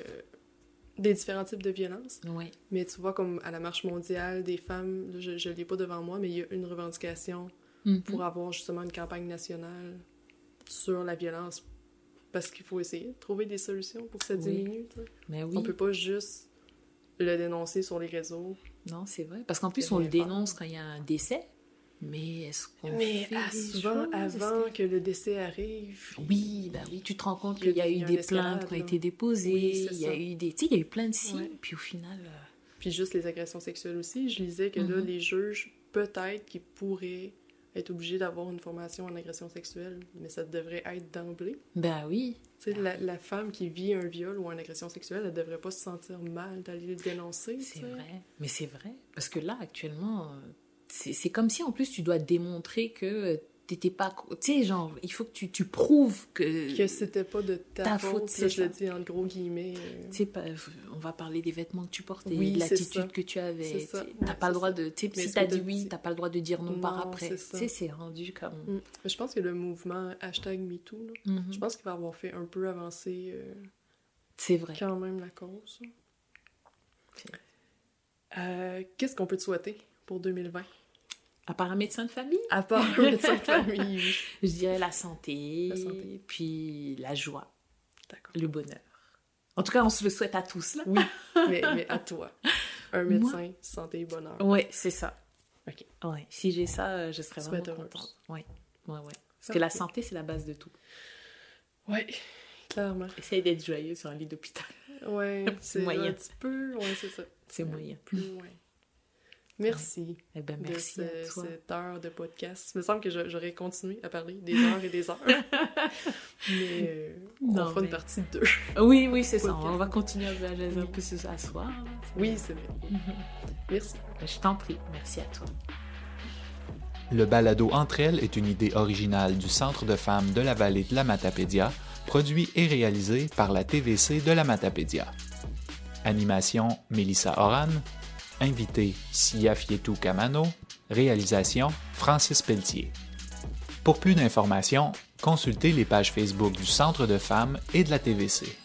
des différents types de violence. Ouais. Mais tu vois, comme à la marche mondiale des femmes, je ne l'ai pas devant moi, mais il y a une revendication Mhm. pour avoir justement une campagne nationale sur la violence. Parce qu'il faut essayer de trouver des solutions pour que ça Oui. diminue. Mais oui. On peut pas juste le dénoncer sur les réseaux. Non, c'est vrai. Parce qu'en plus, on le dénonce quand il y a un décès. Mais est-ce qu'on Mais fait à- des souvent, choses? avant que le décès arrive, Oui, bah oui, tu te rends compte qu'il y a eu des plaintes qui ont été déposées, Oui, il y a eu des... Tu sais, il y a eu plein de signes, Ouais. puis au final... euh, puis juste les agressions sexuelles aussi, je lisais que là, Mhm. les juges, peut-être qu'ils pourraient être obligés d'avoir une formation en agression sexuelle, mais ça devrait être d'emblée. Ben oui, Tu sais, la, la femme qui vit un viol ou une agression sexuelle, elle devrait pas se sentir mal d'aller le dénoncer. c'est vrai. Mais c'est vrai. Parce que là, actuellement, euh, c'est comme si en plus tu dois démontrer que t'étais pas. Tu sais, genre, il faut que tu, tu prouves que. Que c'était pas de ta, Ta faute, c'est je le ça. dis en gros guillemets. euh, Tu sais, pas- on va parler des vêtements que tu portais, Oui, de l'attitude ça. que tu avais. Ça. T'as pas le droit ça. de. tu sais, si t'as dit oui, t'as pas le droit de dire non, par après. c'est Tu ça. sais, c'est rendu comme. Mm. Je pense que le mouvement hashtag MeToo, là, Mhm. je pense qu'il va avoir fait un peu avancer euh, C'est vrai. quand même la cause. Euh, Qu'est-ce qu'on peut te souhaiter pour 2020? À part un médecin de famille, À part un médecin de <laughs> famille. oui. je dirais la santé, La santé. puis la joie, le bonheur. En tout cas, on se le souhaite à tous, là. Oui, <laughs> mais, mais à toi. Un médecin, santé et bonheur. Ouais, c'est ça. Ok. Ouais, si j'ai ça, euh, je serais vraiment contente. Ouais, ouais, ouais. Parce Ça, que la santé, c'est la base de tout. Ouais, clairement. Essaye d'être joyeux sur un lit d'hôpital. Ouais, <laughs> c'est Moyen. un petit peu, ouais, c'est ça. C'est moyen. Plus loin. Merci. Eh ben, merci de à ce- toi. cette heure de podcast. Il me semble que j'aurais continué à parler des heures et des heures. <laughs> mais euh, on Non, fera mais- une partie 2. Oui, oui, c'est ça. On va continuer à jaser un peu ce soir. là. Oui, c'est vrai. <laughs> Merci. Je t'en prie. Merci à toi. Le balado Entre elles est une idée originale du Centre de femmes de la vallée de la Matapédia, produit et réalisé par la TVC de la Matapédia. Animation Mélissa Oran, invité Sia Camano, réalisation Francis Pelletier. Pour plus d'informations, consultez les pages Facebook du Centre de femmes et de la TVC.